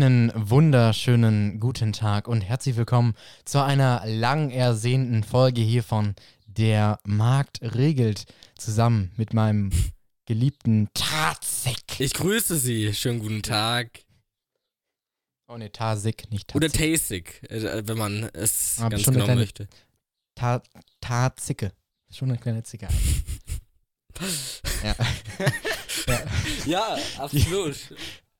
Einen wunderschönen guten Tag und herzlich willkommen zu einer lang ersehnten Folge hier von Der Markt regelt zusammen mit meinem geliebten Tazik. Ich grüße Sie. Schönen guten Tag. Oh ne, Tazik, nicht Tazik. Oder Tasik, äh, wenn man es Aber ganz schon eine genau kleine- möchte. Ta Tazicke. Schon eine kleine Zicke. ja. ja. Ja, absolut.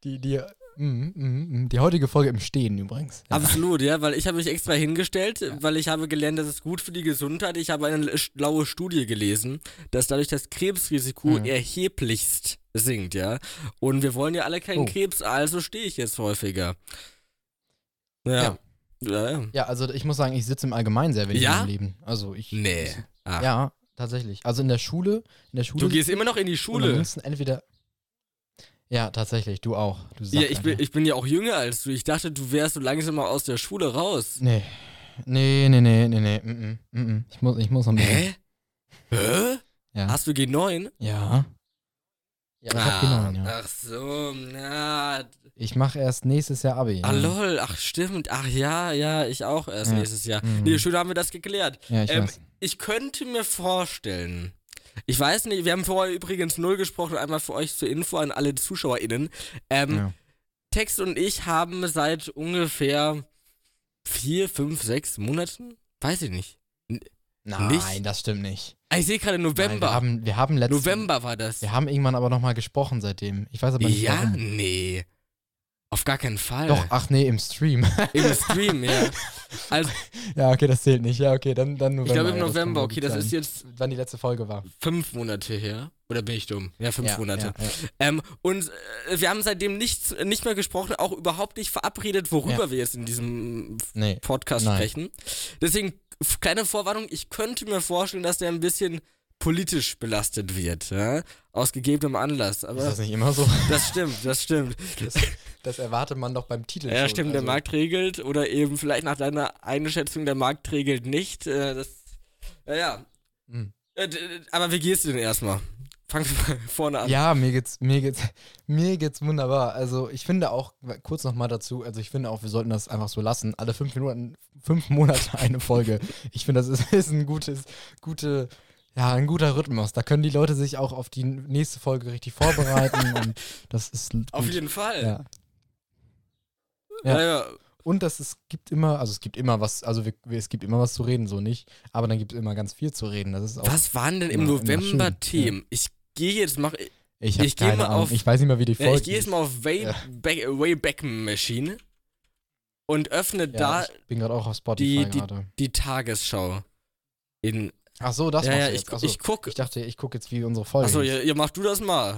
Die, die, die heutige Folge im Stehen übrigens. Ja. Absolut, ja, weil ich habe mich extra hingestellt, weil ich habe gelernt, das ist gut für die Gesundheit. Ich habe eine schlaue Studie gelesen, dass dadurch das Krebsrisiko Mhm. erheblichst sinkt, ja. Und wir wollen ja alle keinen Oh. Krebs, also stehe ich jetzt häufiger. Ja. Ja. Ja, ja. Ja, also ich muss sagen, ich sitze im Allgemeinen sehr wenig Ja? im Leben. Also ich. Nee. Ach. Ja, tatsächlich. Also in der Schule, in der Schule. Du gehst immer noch in die Schule. entweder. Ja, tatsächlich, du auch. Du Ja, ich bin, ich bin ja auch jünger als du. Ich dachte, du wärst so langsam mal aus der Schule raus. Nee. Nee, nee, nee, nee, nee. Mm, mm, mm. Ich, muss, ich muss noch ein bisschen. Hä? Hä? Ja. Hast du G9? Ja. Ja, ich hab genommen, ja. Ach so, na. Ich mache erst nächstes Jahr Abi. Ah, ja. lol, ach stimmt. Ach ja, ja, ich auch erst Ja. nächstes Jahr. Mhm. Nee, schön haben wir das geklärt. Ja, ich Ähm. Ich könnte mir vorstellen, ich weiß nicht, wir haben vorher übrigens null gesprochen, einmal für euch zur Info an alle ZuschauerInnen. Ähm, Ja. Text und ich haben seit ungefähr vier, fünf, sechs Monaten, weiß ich nicht. Nein, nicht? das stimmt nicht. Ich sehe gerade Nein, November. wir haben, wir haben letzten, November war das. Wir haben irgendwann aber nochmal gesprochen seitdem. Ich weiß aber nicht Ja, warum. nee. Auf gar keinen Fall. Doch, ach nee, im Stream. Im Stream, ja. Also, ja, okay, das zählt nicht. Ja, okay, dann, dann November. ich glaube im ja, das November, wohl okay, das sein. ist jetzt Wann die letzte Folge war. fünf Monate her. Oder bin ich dumm? Ja, fünf ja, Monate. Ja. Ähm, und äh, wir haben seitdem nichts, nicht mehr gesprochen, auch überhaupt nicht verabredet, worüber wir jetzt in diesem Nee. Podcast Nein. sprechen. Deswegen, kleine Vorwarnung, ich könnte mir vorstellen, dass der ein bisschen politisch belastet wird, ja? aus gegebenem Anlass. Ist Aber das nicht immer so? das stimmt, das stimmt. Das, das erwartet man doch beim Titel. Ja, schon. stimmt, der also, Markt regelt oder eben vielleicht nach deiner Einschätzung, der Markt regelt nicht. Äh, das, ja, ja. hm. Äh, aber wie geht's dir denn erstmal? Mal vorne an. Ja, mir geht's, mir geht's, mir geht's wunderbar. Also ich finde auch, kurz nochmal dazu, also ich finde auch, wir sollten das einfach so lassen. Alle fünf Minuten, fünf Monate eine Folge. Ich finde, das ist, ist ein gutes, gute, ja, ein guter Rhythmus. Da können die Leute sich auch auf die nächste Folge richtig vorbereiten und das ist Auf jeden Fall. Ja. Ja. Ja. ja. Und das es gibt immer, also es gibt immer was, also wir, es gibt immer was zu reden, so nicht. Aber dann gibt es immer ganz viel zu reden. Das ist auch. Was waren denn im immer- November Themen? Ich gehe jetzt mach, Ich, ich geh keine mal Ahnung. auf- Ich weiß nicht mal, wie die ja, Folge. ich gehe jetzt mal auf Way, Ja. Back, Wayback Machine und öffne ja, da ich bin gerade auch auf Spotify die- die- die Tagesschau. In, Ach so, das ja, ja, ich, jetzt. Ach so. ich gucke. Ich dachte, ich gucke jetzt, wie unsere Folge Achso, ja, ja, mach du das mal.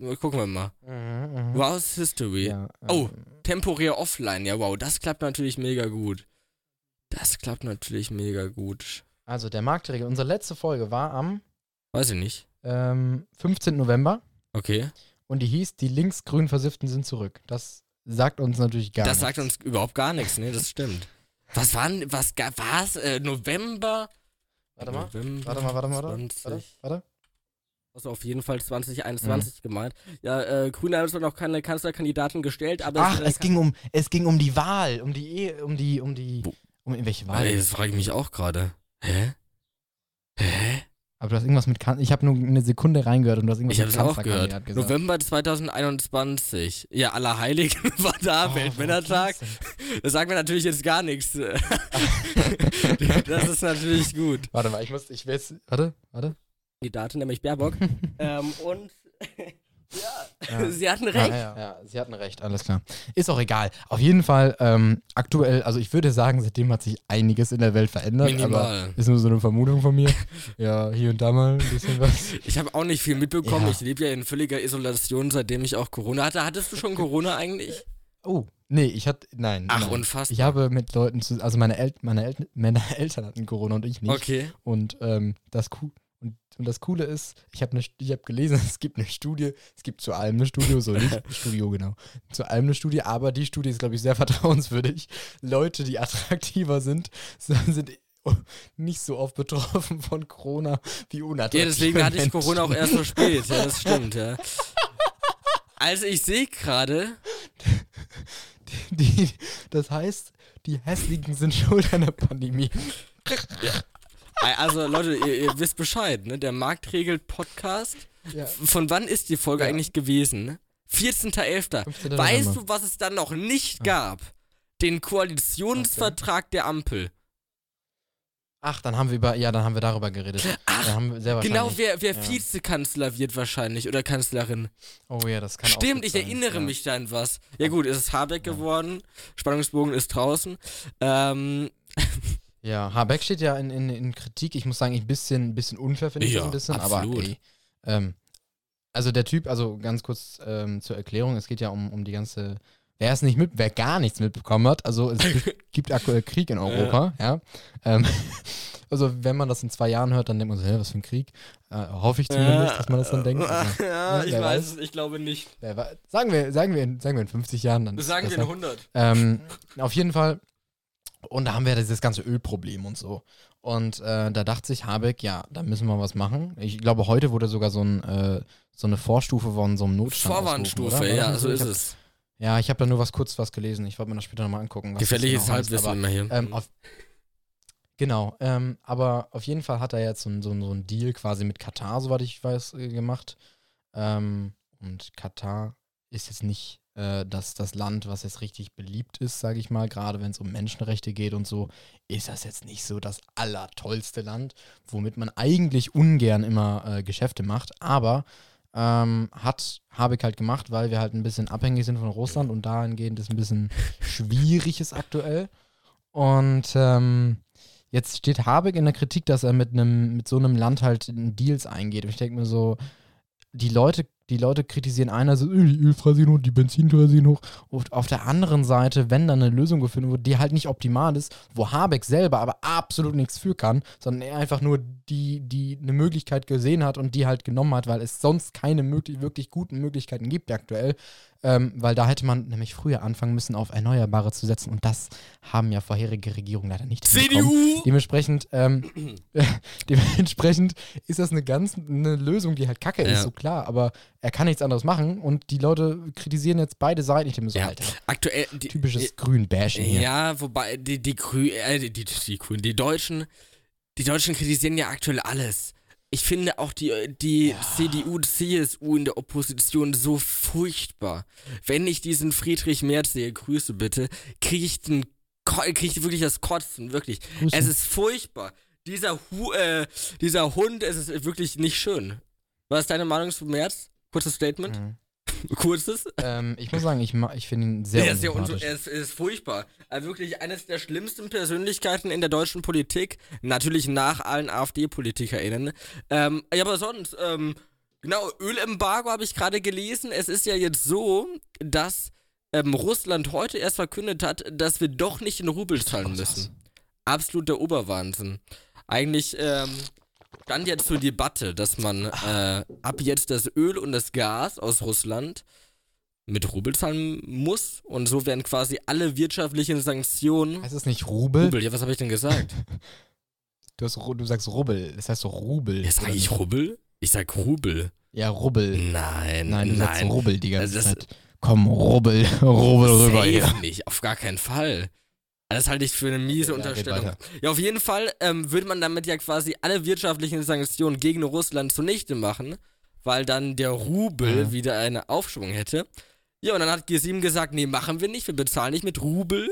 Ja? Gucken wir mal. Mhm, mhm. Wow's History. Ja, Oh. ähm, Temporär offline, ja wow, das klappt natürlich mega gut. Das klappt natürlich mega gut. Also, der Marktregel. Unsere letzte Folge war am Weiß ich nicht. ähm, 15. November Okay. und die hieß Die linksgrün Versifften sind zurück. Das sagt uns natürlich gar das nichts. sagt uns überhaupt gar nichts, ne? Das stimmt. Was waren, was war's? Äh, November? Warte mal. November Warte mal, warte mal, warte. 20. Warte. Also auf jeden Fall Mhm. 2021 gemeint. Ja, äh, Grüne haben zwar noch keine Kanzlerkandidaten gestellt, aber Ach, äh, es ging um, es ging um die Wahl, um die, E- um die, um die, Wo- um welche Wahl? Ey, das frage ich mich auch gerade. Hä? Hä? Aber du hast irgendwas mit, kan ich habe nur eine Sekunde reingehört und du hast irgendwas Ich habe mit es auch gehört. gesagt. November 2021. Ja, Allerheiligen war da, Oh, Weltmännertag. Das sagt mir natürlich jetzt gar nichts. das ist natürlich gut. Warte mal, ich muss, ich will jetzt, warte, warte. Kandidatin, nämlich Baerbock. ähm, und ja, Ja. sie hatten Ja, recht. ja, ja, sie hatten recht, alles klar. Ist auch egal. Auf jeden Fall, ähm, aktuell, also ich würde sagen, seitdem hat sich einiges in der Welt verändert, aber Minimal. ist nur so eine Vermutung von mir. ja, hier und da mal ein bisschen was. Ich habe auch nicht viel mitbekommen. Ja. Ich lebe ja in völliger Isolation, seitdem ich auch Corona hatte. Hattest du schon Corona eigentlich? Oh, nee, ich hatte, nein. Ach, nein. unfassbar. Ich habe mit Leuten, zu, also meine, El meine, El meine Eltern hatten Corona und ich nicht. Okay. Und ähm, das cool. Und, das Coole ist, ich habe ich hab gelesen, es gibt eine Studie, es gibt zu allem eine Studie, so nicht Studio, genau. Zu allem eine Studie, aber die Studie ist, glaube ich, sehr vertrauenswürdig. Leute, die attraktiver sind, sind nicht so oft betroffen von Corona wie unattraktive Ja, deswegen hatte ich. Corona auch erst so spät. Ja, das stimmt, ja. Also ich sehe gerade, das heißt, die Hässlichen sind schuld an der Pandemie. Also Leute, ihr, ihr wisst Bescheid, ne? Der Markt regelt Podcast. Ja. Von wann ist die Folge Ja. eigentlich gewesen? 14.11. 15. Weißt November. du, was es dann noch nicht gab? Den Koalitionsvertrag der Ampel. Ach, dann haben wir über, ja, dann haben wir darüber geredet. Ach, Genau, wer, wer ja. Vizekanzler wird wahrscheinlich oder Kanzlerin. Oh ja, das kann auch Stimmt, gut ich sein, erinnere ja. mich da an was. Ja gut, es ist Habeck geworden. Spannungsbogen ist draußen. Ähm, Ja, Habeck steht ja in, in, in Kritik. Ich muss sagen, ein bisschen, ein bisschen unfair finde ich Ja, das ein bisschen, absolut. aber ey, ähm, also der Typ, also ganz kurz ähm, zur Erklärung, es geht ja um, um die ganze, wer es nicht mit, wer gar nichts mitbekommen hat, also es gibt aktuell Krieg in Europa, ja. Ähm, also wenn man das in zwei Jahren hört, dann denkt man so, hä, was für ein Krieg? Äh, hoffe ich zumindest, dass man das dann denkt. Also, ja, ne, ich weiß weiß. es, ich glaube nicht. wer sagen, wir, sagen, wir in, sagen wir in 50 Jahren dann. Sagen wir in 100. Ähm, auf jeden Fall. Und da haben wir dieses ganze Ölproblem und so. Und äh, da dachte sich Habeck, ja, da müssen wir was machen. Ich glaube, heute wurde sogar so, ein, äh, so eine Vorstufe von so einem Notstand. Vorwarnstufe, ja, so ist hab- es. Ja, ich habe da nur was kurz was gelesen. Ich wollte mir das später nochmal angucken. Gefährliches genau Halbwissen aber, immer hier. ähm, auf, genau, ähm, aber auf jeden Fall hat er jetzt so, so, so ein Deal quasi mit Katar, soweit ich weiß, äh, gemacht. Ähm, und Katar ist jetzt nicht äh, das, das Land, was jetzt richtig beliebt ist, sage ich mal. Gerade wenn es um Menschenrechte geht und so, ist das jetzt nicht so das allertollste Land, womit man eigentlich ungern immer äh, Geschäfte macht. Aber ähm, hat Habeck halt gemacht, weil wir halt ein bisschen abhängig sind von Russland und dahingehend ist ein bisschen schwierig ist aktuell. Und ähm, jetzt steht Habeck in der Kritik, dass er mit einem, mit so einem Land halt Deals eingeht. Und ich denke mir so, die Leute, die Leute kritisieren einer so, die Ölpreise hoch, die Benzinpreise hoch. Und auf der anderen Seite, wenn dann eine Lösung gefunden wird, die halt nicht optimal ist, wo Habeck selber aber absolut nichts für kann, sondern er einfach nur die, die eine Möglichkeit gesehen hat und die halt genommen hat, weil es sonst keine möglich, wirklich guten Möglichkeiten gibt aktuell. Ähm, weil da hätte man nämlich früher anfangen müssen, auf Erneuerbare zu setzen. Und das haben ja vorherige Regierungen leider nicht. CDU! Dementsprechend, ähm, dementsprechend ist das eine ganz eine Lösung, die halt kacke Ja. ist, so klar. Aber er kann nichts anderes machen und die Leute kritisieren jetzt beide Seiten. Ich denke so, Ja, Alter, aktuell. Die, typisches Grün-Bashing hier. Ja, wobei die, die Grü äh, die, die, die Grünen, die Deutschen, die Deutschen kritisieren ja aktuell alles. Ich finde auch die, die CDU, CSU in der Opposition so furchtbar. Wenn ich diesen Friedrich Merz sehe, Grüße bitte, kriege ich den krieg ich wirklich das Kotzen, wirklich. Grüße. Es ist furchtbar. Dieser, Hu äh, dieser Hund, es ist wirklich nicht schön. Was ist deine Meinung zu Merz? Kurzes Statement? Mhm. Kurzes? Ähm, ich muss sagen, ich, ich finde ihn sehr er ist ja er ist, er ist furchtbar. Also wirklich eines der schlimmsten Persönlichkeiten in der deutschen Politik. Natürlich nach allen AfD-PolitikerInnen. Ähm, ja, aber sonst, ähm, genau, Ölembargo habe ich gerade gelesen. Es ist ja jetzt so, dass ähm, Russland heute erst verkündet hat, dass wir doch nicht in Rubel zahlen müssen. Absoluter Oberwahnsinn. Eigentlich, ähm, stand jetzt zur Debatte, dass man äh, ab jetzt das Öl und das Gas aus Russland mit Rubel zahlen muss und so werden quasi alle wirtschaftlichen Sanktionen. Heißt es nicht Rubel? Rubel, ja, was habe ich denn gesagt? Du, hast, du sagst Rubbel. Das heißt doch Rubel. Ja, sag oder ich? Rubel? Ich sag Rubel. Ja, Rubbel. Nein, Nein, du sagst nein. Rubbel die ganze Also das- Zeit. Komm, Rubbel, Rubbel rüber hier. nicht, auf gar keinen Fall. Das halte ich für eine miese Ja, Unterstellung. Ja, auf jeden Fall ähm, würde man damit ja quasi alle wirtschaftlichen Sanktionen gegen Russland zunichte machen, weil dann der Rubel Mhm. wieder eine Aufschwung hätte. Ja, und dann hat G7 gesagt, nee, machen wir nicht, wir bezahlen nicht mit Rubel.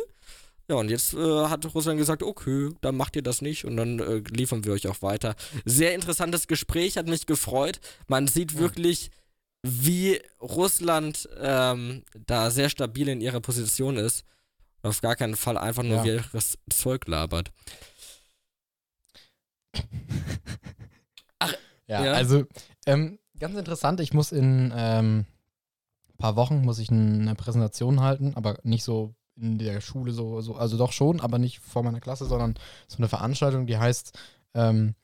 Ja, und jetzt äh, hat Russland gesagt, okay, dann macht ihr das nicht und dann äh, liefern wir euch auch weiter. Sehr interessantes Gespräch, hat mich gefreut. Man sieht Ja. wirklich, wie Russland ähm, da sehr stabil in ihrer Position ist. Auf gar keinen Fall einfach nur Ja. wirres Zeug labert. Ja, Ja. also ähm, ganz interessant. Ich muss in ähm, ein paar Wochen muss ich eine Präsentation halten, aber nicht so in der Schule so, so also doch schon, aber nicht vor meiner Klasse, sondern so eine Veranstaltung, die heißt ähm,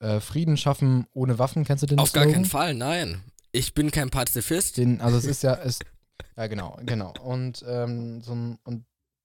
äh, Frieden schaffen ohne Waffen. Kennst du den Auf gar Slogan? keinen Fall, nein. Ich bin kein Pazifist. Den, also es ist ja, es, ja genau, genau. Und, ähm, so ein, und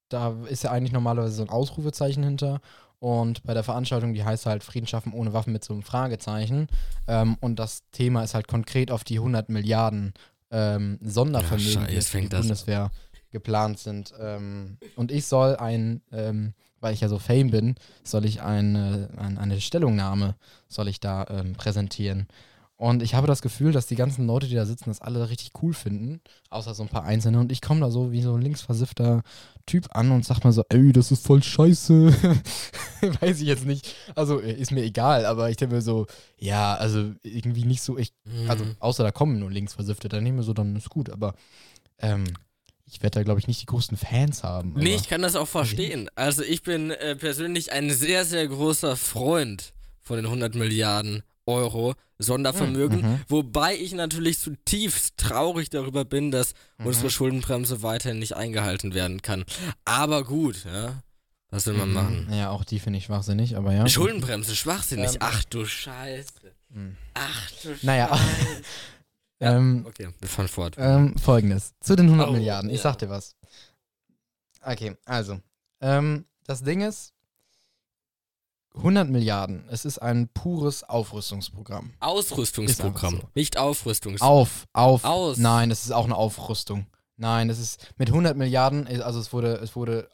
da ist ja eigentlich normalerweise so ein Ausrufezeichen hinter. Und bei der Veranstaltung, die heißt halt Frieden schaffen ohne Waffen mit so einem Fragezeichen. Ähm, und das Thema ist halt konkret auf die 100 Milliarden ähm, Sondervermögen, Ja, die für fängt das- Bundeswehr geplant sind. Ähm, und ich soll ein, ähm, weil ich ja so fame bin, soll ich eine, ein, eine Stellungnahme, soll ich da ähm, präsentieren. Und ich habe das Gefühl, dass die ganzen Leute, die da sitzen, das alle richtig cool finden, außer so ein paar Einzelne. Und ich komme da so wie so ein linksversiffter Typ an und sag mal so, ey, das ist voll scheiße. Weiß ich jetzt nicht. Also äh, ist mir egal, aber ich denke mir so, ja, also irgendwie nicht so, ich, also Mhm. außer da kommen nur linksversiffte, dann nehme ich mir so, dann ist gut. Aber ähm, ich werde da, glaube ich, nicht die größten Fans haben. Nee, ich kann das auch verstehen. Also ich bin äh, persönlich ein sehr, sehr großer Freund von den 100 Milliarden Euro Sondervermögen, Mhm. wobei ich natürlich zutiefst traurig darüber bin, dass Mhm. unsere Schuldenbremse weiterhin nicht eingehalten werden kann. Aber gut, ja. Was will man machen? Ja, auch die finde ich schwachsinnig, aber ja. Schuldenbremse, schwachsinnig. Ähm, Ach du Scheiße. Mhm. Ach du Naja. Scheiße. Ja, Ähm, okay, wir fahren fort. Ähm, Folgendes. Zu den 100 Oh, Milliarden. Ich ja. sag dir was. Okay, also. Ähm, das Ding ist, 100 Milliarden. Es ist ein pures Aufrüstungsprogramm. Ausrüstungsprogramm, einfach nicht Aufrüstungsprogramm. Auf, auf. Aus. Nein, das ist auch eine Aufrüstung. Nein, das ist mit 100 Milliarden, also es wurde, es wurde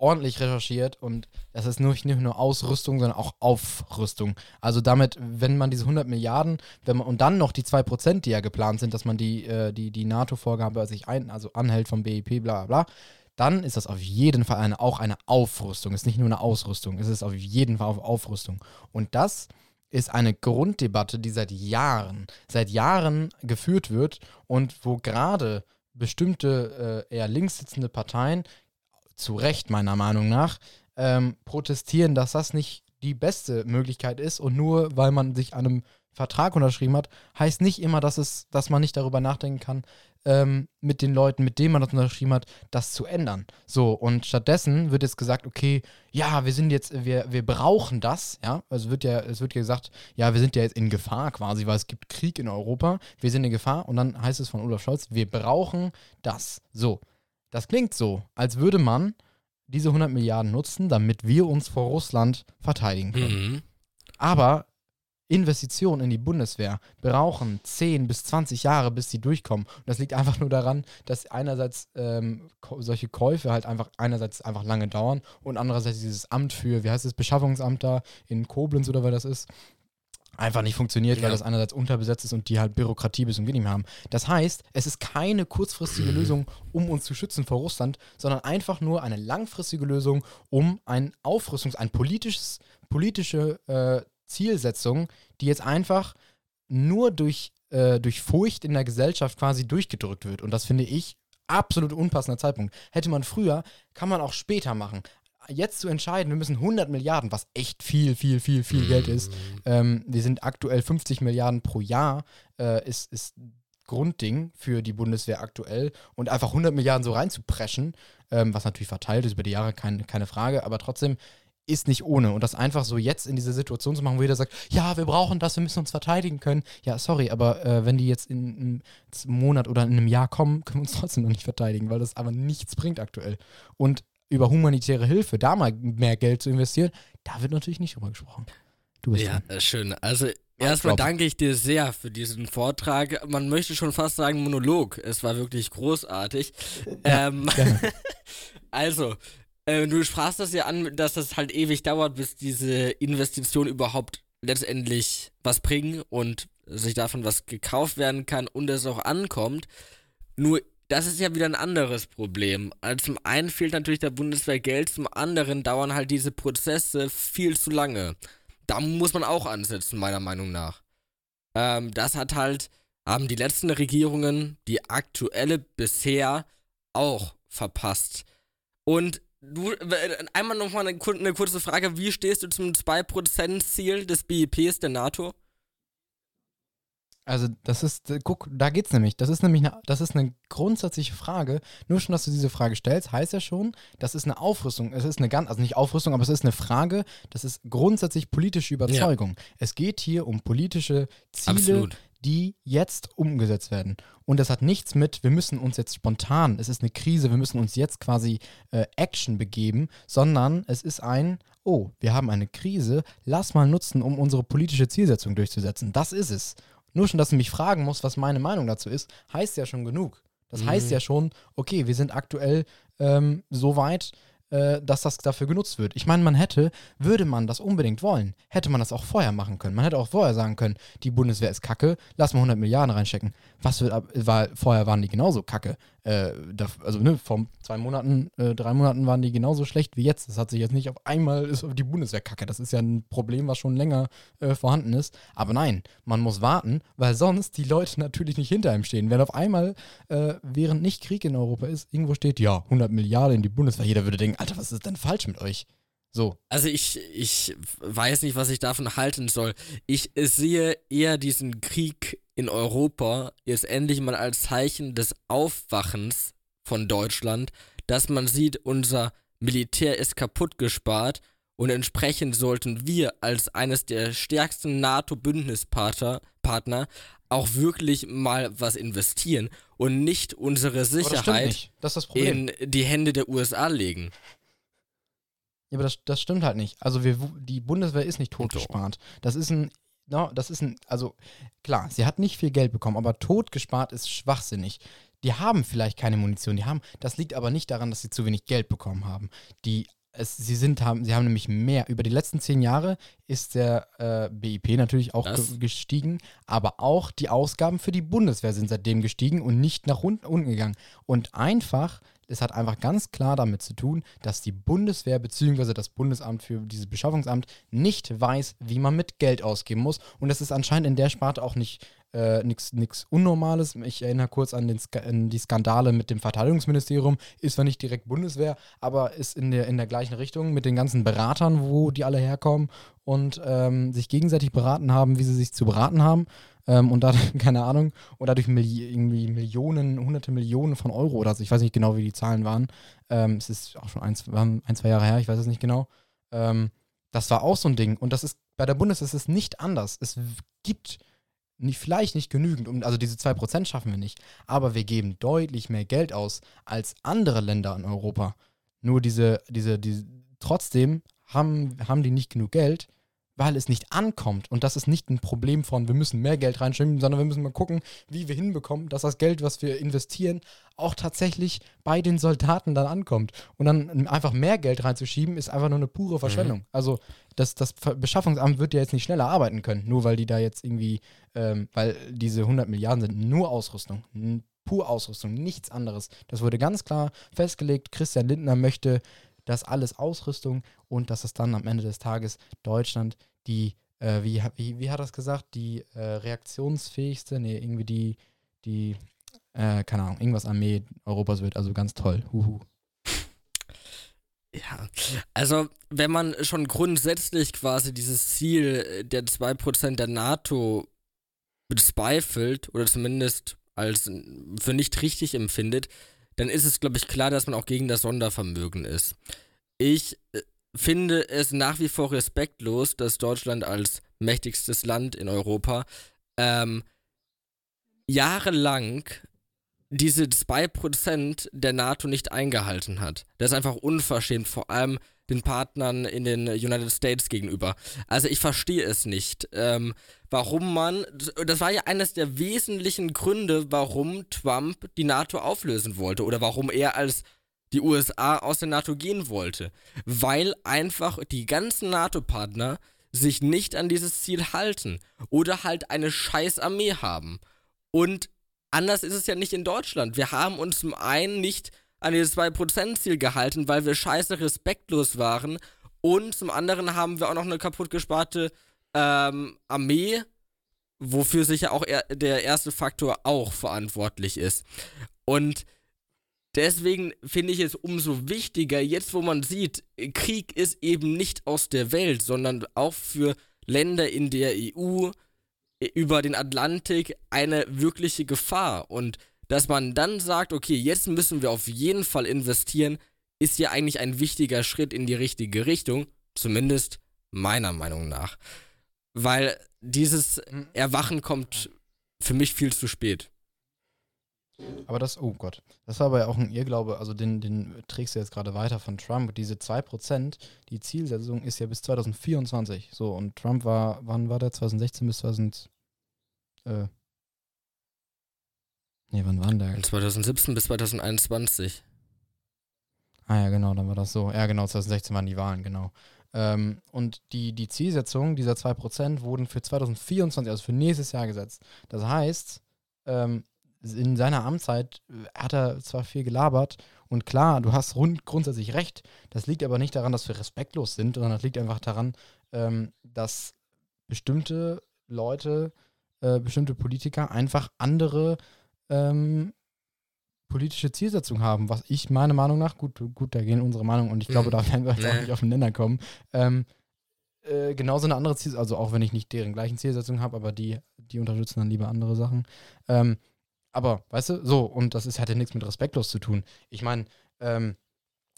ordentlich recherchiert und das ist nicht, nicht nur Ausrüstung, sondern auch Aufrüstung. Also damit, wenn man diese 100 Milliarden, wenn man, und dann noch die 2%, die ja geplant sind, dass man die, äh, die, die NATO-Vorgabe sich ein, also anhält vom BIP, bla bla bla, dann ist das auf jeden Fall eine, auch eine Aufrüstung. Es ist nicht nur eine Ausrüstung, es ist auf jeden Fall auf Aufrüstung. Und das ist eine Grunddebatte, die seit Jahren, seit Jahren geführt wird und wo gerade bestimmte äh, eher links sitzende Parteien, zu Recht meiner Meinung nach, ähm, protestieren, dass das nicht die beste Möglichkeit ist und nur weil man sich einem Vertrag unterschrieben hat, heißt nicht immer, dass es, dass man nicht darüber nachdenken kann, ähm, mit den Leuten, mit denen man das unterschrieben hat, das zu ändern. So, und stattdessen wird jetzt gesagt, okay, ja, wir sind jetzt, wir, wir brauchen das, ja. Also wird ja, es wird ja gesagt, ja, wir sind ja jetzt in Gefahr quasi, weil es gibt Krieg in Europa, wir sind in Gefahr und dann heißt es von Olaf Scholz, wir brauchen das. So. Das klingt so, als würde man diese 100 Milliarden nutzen, damit wir uns vor Russland verteidigen können. Mhm. Aber Investitionen in die Bundeswehr brauchen 10 bis 20 Jahre, bis sie durchkommen. Und das liegt einfach nur daran, dass einerseits ähm, solche Käufe halt einfach einerseits einfach lange dauern und andererseits dieses Amt für, wie heißt es, Beschaffungsamt da in Koblenz oder weil das ist, einfach nicht funktioniert, weil Ja. das einerseits unterbesetzt ist und die halt Bürokratie bis nicht mehr haben. Das heißt, es ist keine kurzfristige Lösung, um uns zu schützen vor Russland, sondern einfach nur eine langfristige Lösung, um ein Aufrüstungs-, ein politisches, politische äh, Zielsetzung, die jetzt einfach nur durch, äh, durch Furcht in der Gesellschaft quasi durchgedrückt wird. Und das finde ich absolut unpassender Zeitpunkt. Hätte man früher, kann man auch später machen. Jetzt zu entscheiden, wir müssen 100 Milliarden, was echt viel, viel, viel, viel Geld ist. Ähm, wir sind aktuell 50 Milliarden pro Jahr, äh, ist, ist Grundding für die Bundeswehr aktuell. Und einfach 100 Milliarden so reinzupreschen, ähm, was natürlich verteilt ist über die Jahre, kein, keine Frage, aber trotzdem ist nicht ohne. Und das einfach so jetzt in diese Situation zu machen, wo jeder sagt, ja, wir brauchen das, wir müssen uns verteidigen können. Ja, sorry, aber äh, wenn die jetzt in einem Monat oder in einem Jahr kommen, können wir uns trotzdem noch nicht verteidigen, weil das aber nichts bringt aktuell. Und über humanitäre Hilfe, da mal mehr Geld zu investieren, da wird natürlich nicht drüber gesprochen. Du bist Ja, dran. äh, schön. Also erstmal danke ich dir sehr für diesen Vortrag. Man möchte schon fast sagen Monolog. Es war wirklich großartig. ähm, gerne. also, äh, du sprachst das ja an, dass das halt ewig dauert, bis diese Investitionen überhaupt letztendlich was bringen und sich davon was gekauft werden kann und es auch ankommt. Nur das ist ja wieder ein anderes Problem. Also zum einen fehlt natürlich der Bundeswehr Geld, zum anderen dauern halt diese Prozesse viel zu lange. Da muss man auch ansetzen, meiner Meinung nach. Ähm, das hat halt, haben die letzten Regierungen, die aktuelle bisher auch verpasst. Und du, einmal nochmal eine, eine kurze Frage, wie stehst du zum 2%-Ziel des BIPs der NATO? Also, das ist, äh, guck, da geht's nämlich. Das ist nämlich eine, das ist eine grundsätzliche Frage. Nur schon, dass du diese Frage stellst, heißt ja schon, das ist eine Aufrüstung. Es ist eine ganz, also nicht Aufrüstung, aber es ist eine Frage, das ist grundsätzlich politische Überzeugung. Es geht hier um politische Ziele, Absolut. Die jetzt umgesetzt werden. Und das hat nichts mit, wir müssen uns jetzt spontan, es ist eine Krise, wir müssen uns jetzt quasi äh, Action begeben, sondern es ist ein, oh, wir haben eine Krise, lass mal nutzen, um unsere politische Zielsetzung durchzusetzen. Das ist es. Nur schon, dass du mich fragen musst, was meine Meinung dazu ist, heißt ja schon genug. Das mhm. heißt ja schon, okay, wir sind aktuell ähm, so weit, äh, dass das dafür genutzt wird. Ich meine, man hätte, würde man das unbedingt wollen, hätte man das auch vorher machen können. Man hätte auch vorher sagen können, die Bundeswehr ist kacke, lass mal 100 Milliarden reinstecken. Was wird ab, weil vorher waren die genauso kacke. Äh, da, also ne, vor zwei Monaten, äh, drei Monaten waren die genauso schlecht wie jetzt. Das hat sich jetzt nicht auf einmal ist die Bundeswehr kacke. Das ist ja ein Problem, was schon länger äh, vorhanden ist. Aber nein, man muss warten, weil sonst die Leute natürlich nicht hinter ihm stehen. Wenn auf einmal, äh, während nicht Krieg in Europa ist, irgendwo steht, ja, 100 Milliarden in die Bundeswehr, jeder würde denken, Alter, was ist denn falsch mit euch? So. Also ich, ich weiß nicht, was ich davon halten soll. Ich sehe eher diesen Krieg in Europa jetzt endlich mal als Zeichen des Aufwachens von Deutschland, dass man sieht, unser Militär ist kaputt gespart und entsprechend sollten wir als eines der stärksten NATO-Bündnispartner auch wirklich mal was investieren und nicht unsere Sicherheit nicht. in die Hände der USA legen. Ja, aber das, das stimmt halt nicht. Also wir, die Bundeswehr ist nicht totgespart. Das ist ein no, das ist ein, also klar, sie hat nicht viel Geld bekommen, aber tot gespart ist schwachsinnig. Die haben vielleicht keine Munition, die haben, das liegt aber nicht daran, dass sie zu wenig Geld bekommen haben. Die, es, sie sind, haben, sie haben nämlich mehr, über die letzten zehn Jahre ist der äh, BIP natürlich auch ge gestiegen, aber auch die Ausgaben für die Bundeswehr sind seitdem gestiegen und nicht nach unten gegangen. Und einfach es hat einfach ganz klar damit zu tun, dass die Bundeswehr bzw. das Bundesamt für dieses Beschaffungsamt nicht weiß, wie man mit Geld ausgeben muss. Und das ist anscheinend in der Sparte auch nicht äh, nichts Unnormales. Ich erinnere kurz an, Ska an die Skandale mit dem Verteidigungsministerium. Ist zwar nicht direkt Bundeswehr, aber ist in der, in der gleichen Richtung mit den ganzen Beratern, wo die alle herkommen und ähm, sich gegenseitig beraten haben, wie sie sich zu beraten haben. Ähm, und da, keine Ahnung, und dadurch Milli irgendwie Millionen, hunderte Millionen von Euro oder so, ich weiß nicht genau, wie die Zahlen waren. Ähm, es ist auch schon ein, ein, zwei Jahre her, ich weiß es nicht genau. Ähm, das war auch so ein Ding. Und das ist, bei der Bundes ist es nicht anders. Es gibt nicht, vielleicht nicht genügend, um, also diese 2% schaffen wir nicht, aber wir geben deutlich mehr Geld aus als andere Länder in Europa. Nur diese, diese, diese, trotzdem haben, haben die nicht genug Geld, weil es nicht ankommt. Und das ist nicht ein Problem von, wir müssen mehr Geld reinschieben, sondern wir müssen mal gucken, wie wir hinbekommen, dass das Geld, was wir investieren, auch tatsächlich bei den Soldaten dann ankommt. Und dann einfach mehr Geld reinzuschieben, ist einfach nur eine pure mhm. Verschwendung. Mhm. Also das, das Beschaffungsamt wird ja jetzt nicht schneller arbeiten können, nur weil die da jetzt irgendwie, ähm, weil diese 100 Milliarden sind nur Ausrüstung. Pur Ausrüstung, nichts anderes. Das wurde ganz klar festgelegt. Christian Lindner möchte das alles Ausrüstung und dass es dann am Ende des Tages Deutschland die, äh, wie, wie, wie hat er es gesagt, die äh, reaktionsfähigste, nee, irgendwie die, die, äh, keine Ahnung, irgendwas Armee Europas wird, also ganz toll. Huhu. Ja, also wenn man schon grundsätzlich quasi dieses Ziel der 2% der NATO bezweifelt oder zumindest als für nicht richtig empfindet, dann ist es, glaube ich, klar, dass man auch gegen das Sondervermögen ist. Ich äh, finde es nach wie vor respektlos, dass Deutschland als mächtigstes Land in Europa ähm, jahrelang diese 2% der NATO nicht eingehalten hat. Das ist einfach unverschämt, vor allem den Partnern in den United States gegenüber. Also ich verstehe es nicht, ähm, warum man, das war ja eines der wesentlichen Gründe, warum Trump die NATO auflösen wollte oder warum er als die USA aus der NATO gehen wollte, weil einfach die ganzen NATO-Partner sich nicht an dieses Ziel halten oder halt eine scheiß Armee haben. Und anders ist es ja nicht in Deutschland. Wir haben uns zum einen nicht an dieses 2%-Ziel gehalten, weil wir scheiße respektlos waren und zum anderen haben wir auch noch eine kaputtgesparte ähm, Armee, wofür sicher auch er, der erste Faktor auch verantwortlich ist. Und Deswegen finde ich es umso wichtiger, jetzt wo man sieht, Krieg ist eben nicht aus der Welt, sondern auch für Länder in der EU über den Atlantik eine wirkliche Gefahr. Und dass man dann sagt, okay, jetzt müssen wir auf jeden Fall investieren, ist ja eigentlich ein wichtiger Schritt in die richtige Richtung, zumindest meiner Meinung nach. Weil dieses mhm. Erwachen kommt für mich viel zu spät. Aber das, oh Gott, das war aber ja auch ein Irrglaube, also den, den trägst du jetzt gerade weiter von Trump. Diese 2%, die Zielsetzung ist ja bis 2024. So, und Trump war, wann war der? 2016 bis 2000, äh, Nee, wann waren der? Von 2017 bis 2021. Ah ja, genau, dann war das so. Ja, genau, 2016 waren die Wahlen, genau. Ähm, und die, die Zielsetzungen dieser 2% wurden für 2024, also für nächstes Jahr gesetzt. Das heißt, ähm, in seiner Amtszeit äh, hat er zwar viel gelabert und klar, du hast rund, grundsätzlich recht. Das liegt aber nicht daran, dass wir respektlos sind, sondern das liegt einfach daran, ähm, dass bestimmte Leute, äh, bestimmte Politiker einfach andere ähm, politische Zielsetzungen haben, was ich meiner Meinung nach, gut, gut, da gehen unsere Meinungen und ich glaube, mhm. da werden wir jetzt auch nicht auf den Nenner kommen. Ähm, äh, genauso eine andere Zielsetzung, also auch wenn ich nicht deren gleichen Zielsetzungen habe, aber die, die unterstützen dann lieber andere Sachen. Ähm, aber, weißt du, so, und das ist, hat ja nichts mit respektlos zu tun. Ich meine, ähm,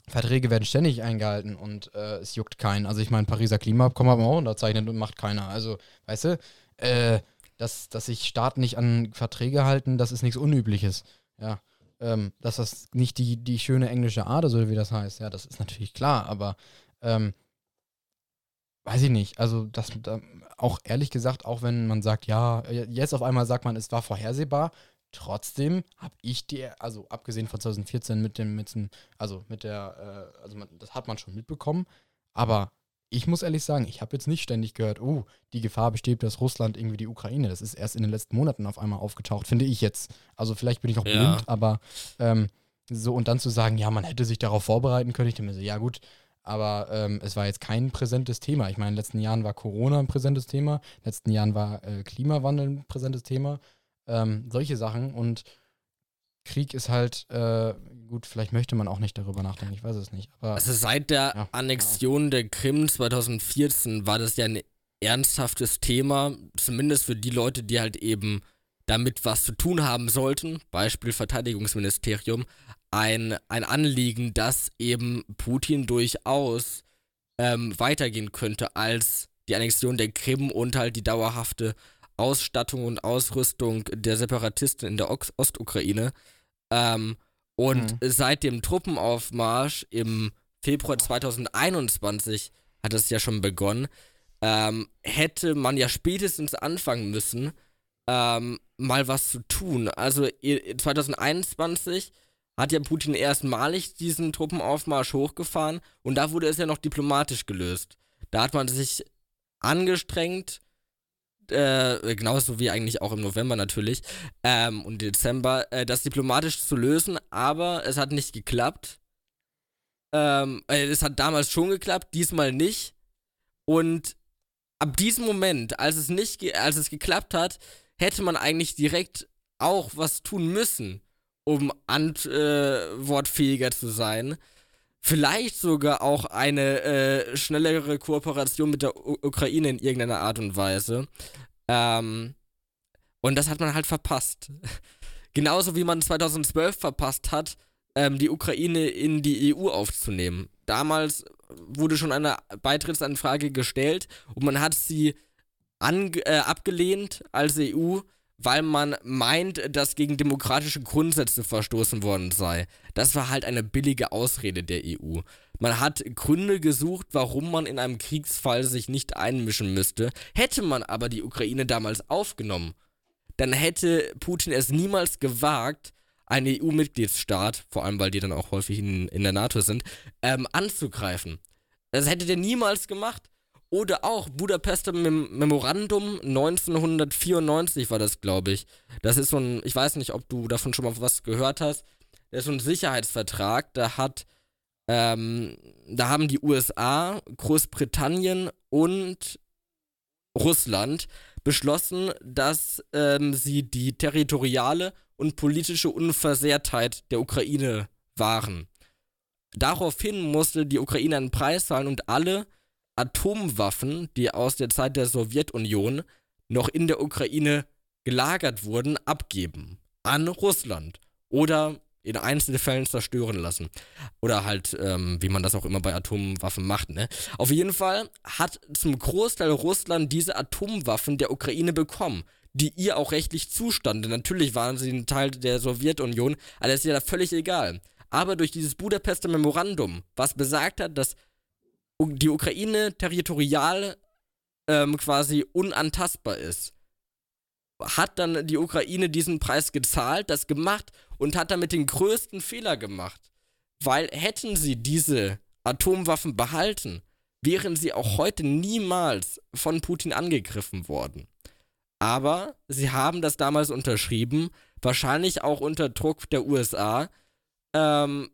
Verträge werden ständig eingehalten und äh, es juckt keinen. Also ich meine, Pariser Klimaabkommen haben wir auch unterzeichnet und macht keiner. Also, weißt du, äh, dass, dass sich Staaten nicht an Verträge halten, das ist nichts Unübliches. Ja ähm, dass das nicht die, die schöne englische Art oder wie das heißt. Ja, das ist natürlich klar, aber ähm, weiß ich nicht. Also, das da, auch ehrlich gesagt, auch wenn man sagt, ja, jetzt auf einmal sagt man, es war vorhersehbar, trotzdem habe ich die, also abgesehen von 2014 mit dem, mit dem also mit der, äh, also man, das hat man schon mitbekommen, aber ich muss ehrlich sagen, ich habe jetzt nicht ständig gehört, oh, die Gefahr besteht, dass Russland irgendwie die Ukraine. Das ist erst in den letzten Monaten auf einmal aufgetaucht, finde ich jetzt. Also vielleicht bin ich auch ja. blind, aber ähm, so und dann zu sagen, ja, man hätte sich darauf vorbereiten können, ich denke mir so, ja gut, aber ähm, es war jetzt kein präsentes Thema. Ich meine, in den letzten Jahren war Corona ein präsentes Thema, in den letzten Jahren war äh, Klimawandel ein präsentes Thema, ähm, solche Sachen und Krieg ist halt, äh, gut, vielleicht möchte man auch nicht darüber nachdenken, ich weiß es nicht. Aber, also seit der ja, Annexion ja. der Krim 2014 war das ja ein ernsthaftes Thema, zumindest für die Leute, die halt eben damit was zu tun haben sollten, Beispiel Verteidigungsministerium, ein, ein Anliegen, dass eben Putin durchaus ähm, weitergehen könnte als die Annexion der Krim und halt die dauerhafte Ausstattung und Ausrüstung der Separatisten in der Ostukraine. Ähm, und mhm. seit dem Truppenaufmarsch im Februar 2021 hat es ja schon begonnen, ähm, hätte man ja spätestens anfangen müssen, ähm, mal was zu tun. Also 2021 hat ja Putin erstmalig diesen Truppenaufmarsch hochgefahren und da wurde es ja noch diplomatisch gelöst. Da hat man sich angestrengt, äh, genauso wie eigentlich auch im November natürlich ähm, und Dezember, äh, das diplomatisch zu lösen, aber es hat nicht geklappt. Ähm, äh, es hat damals schon geklappt, diesmal nicht. Und ab diesem Moment, als es nicht, als es geklappt hat, hätte man eigentlich direkt auch was tun müssen, um antwortfähiger zu sein vielleicht sogar auch eine äh, schnellere Kooperation mit der U Ukraine in irgendeiner Art und Weise. Ähm, und das hat man halt verpasst. Genauso wie man 2012 verpasst hat, ähm, die Ukraine in die EU aufzunehmen. Damals wurde schon eine Beitrittsanfrage gestellt und man hat sie äh, abgelehnt als EU, weil man meint, dass gegen demokratische Grundsätze verstoßen worden sei. Das war halt eine billige Ausrede der EU. Man hat Gründe gesucht, warum man in einem Kriegsfall sich nicht einmischen müsste. Hätte man aber die Ukraine damals aufgenommen, dann hätte Putin es niemals gewagt, einen EU-Mitgliedsstaat, vor allem weil die dann auch häufig in, in der NATO sind, ähm, anzugreifen. Das hätte der niemals gemacht. Oder auch Budapester Mem Memorandum 1994 war das, glaube ich. Das ist so ein, ich weiß nicht, ob du davon schon mal was gehört hast. Das ist so ein Sicherheitsvertrag. Da hat, ähm, da haben die USA, Großbritannien und Russland beschlossen, dass ähm, sie die territoriale und politische Unversehrtheit der Ukraine wahren. Daraufhin musste die Ukraine einen Preis zahlen und alle Atomwaffen, die aus der Zeit der Sowjetunion noch in der Ukraine gelagert wurden, abgeben an Russland oder in Einzelfällen zerstören lassen. Oder halt, ähm, wie man das auch immer bei Atomwaffen macht, ne? Auf jeden Fall hat zum Großteil Russland diese Atomwaffen der Ukraine bekommen, die ihr auch rechtlich zustanden. Natürlich waren sie ein Teil der Sowjetunion, aber das ist ja völlig egal. Aber durch dieses Budapester Memorandum, was besagt hat, dass die Ukraine territorial ähm, quasi unantastbar ist, hat dann die Ukraine diesen Preis gezahlt, das gemacht und hat damit den größten Fehler gemacht. Weil hätten sie diese Atomwaffen behalten, wären sie auch heute niemals von Putin angegriffen worden. Aber sie haben das damals unterschrieben, wahrscheinlich auch unter Druck der USA, ähm,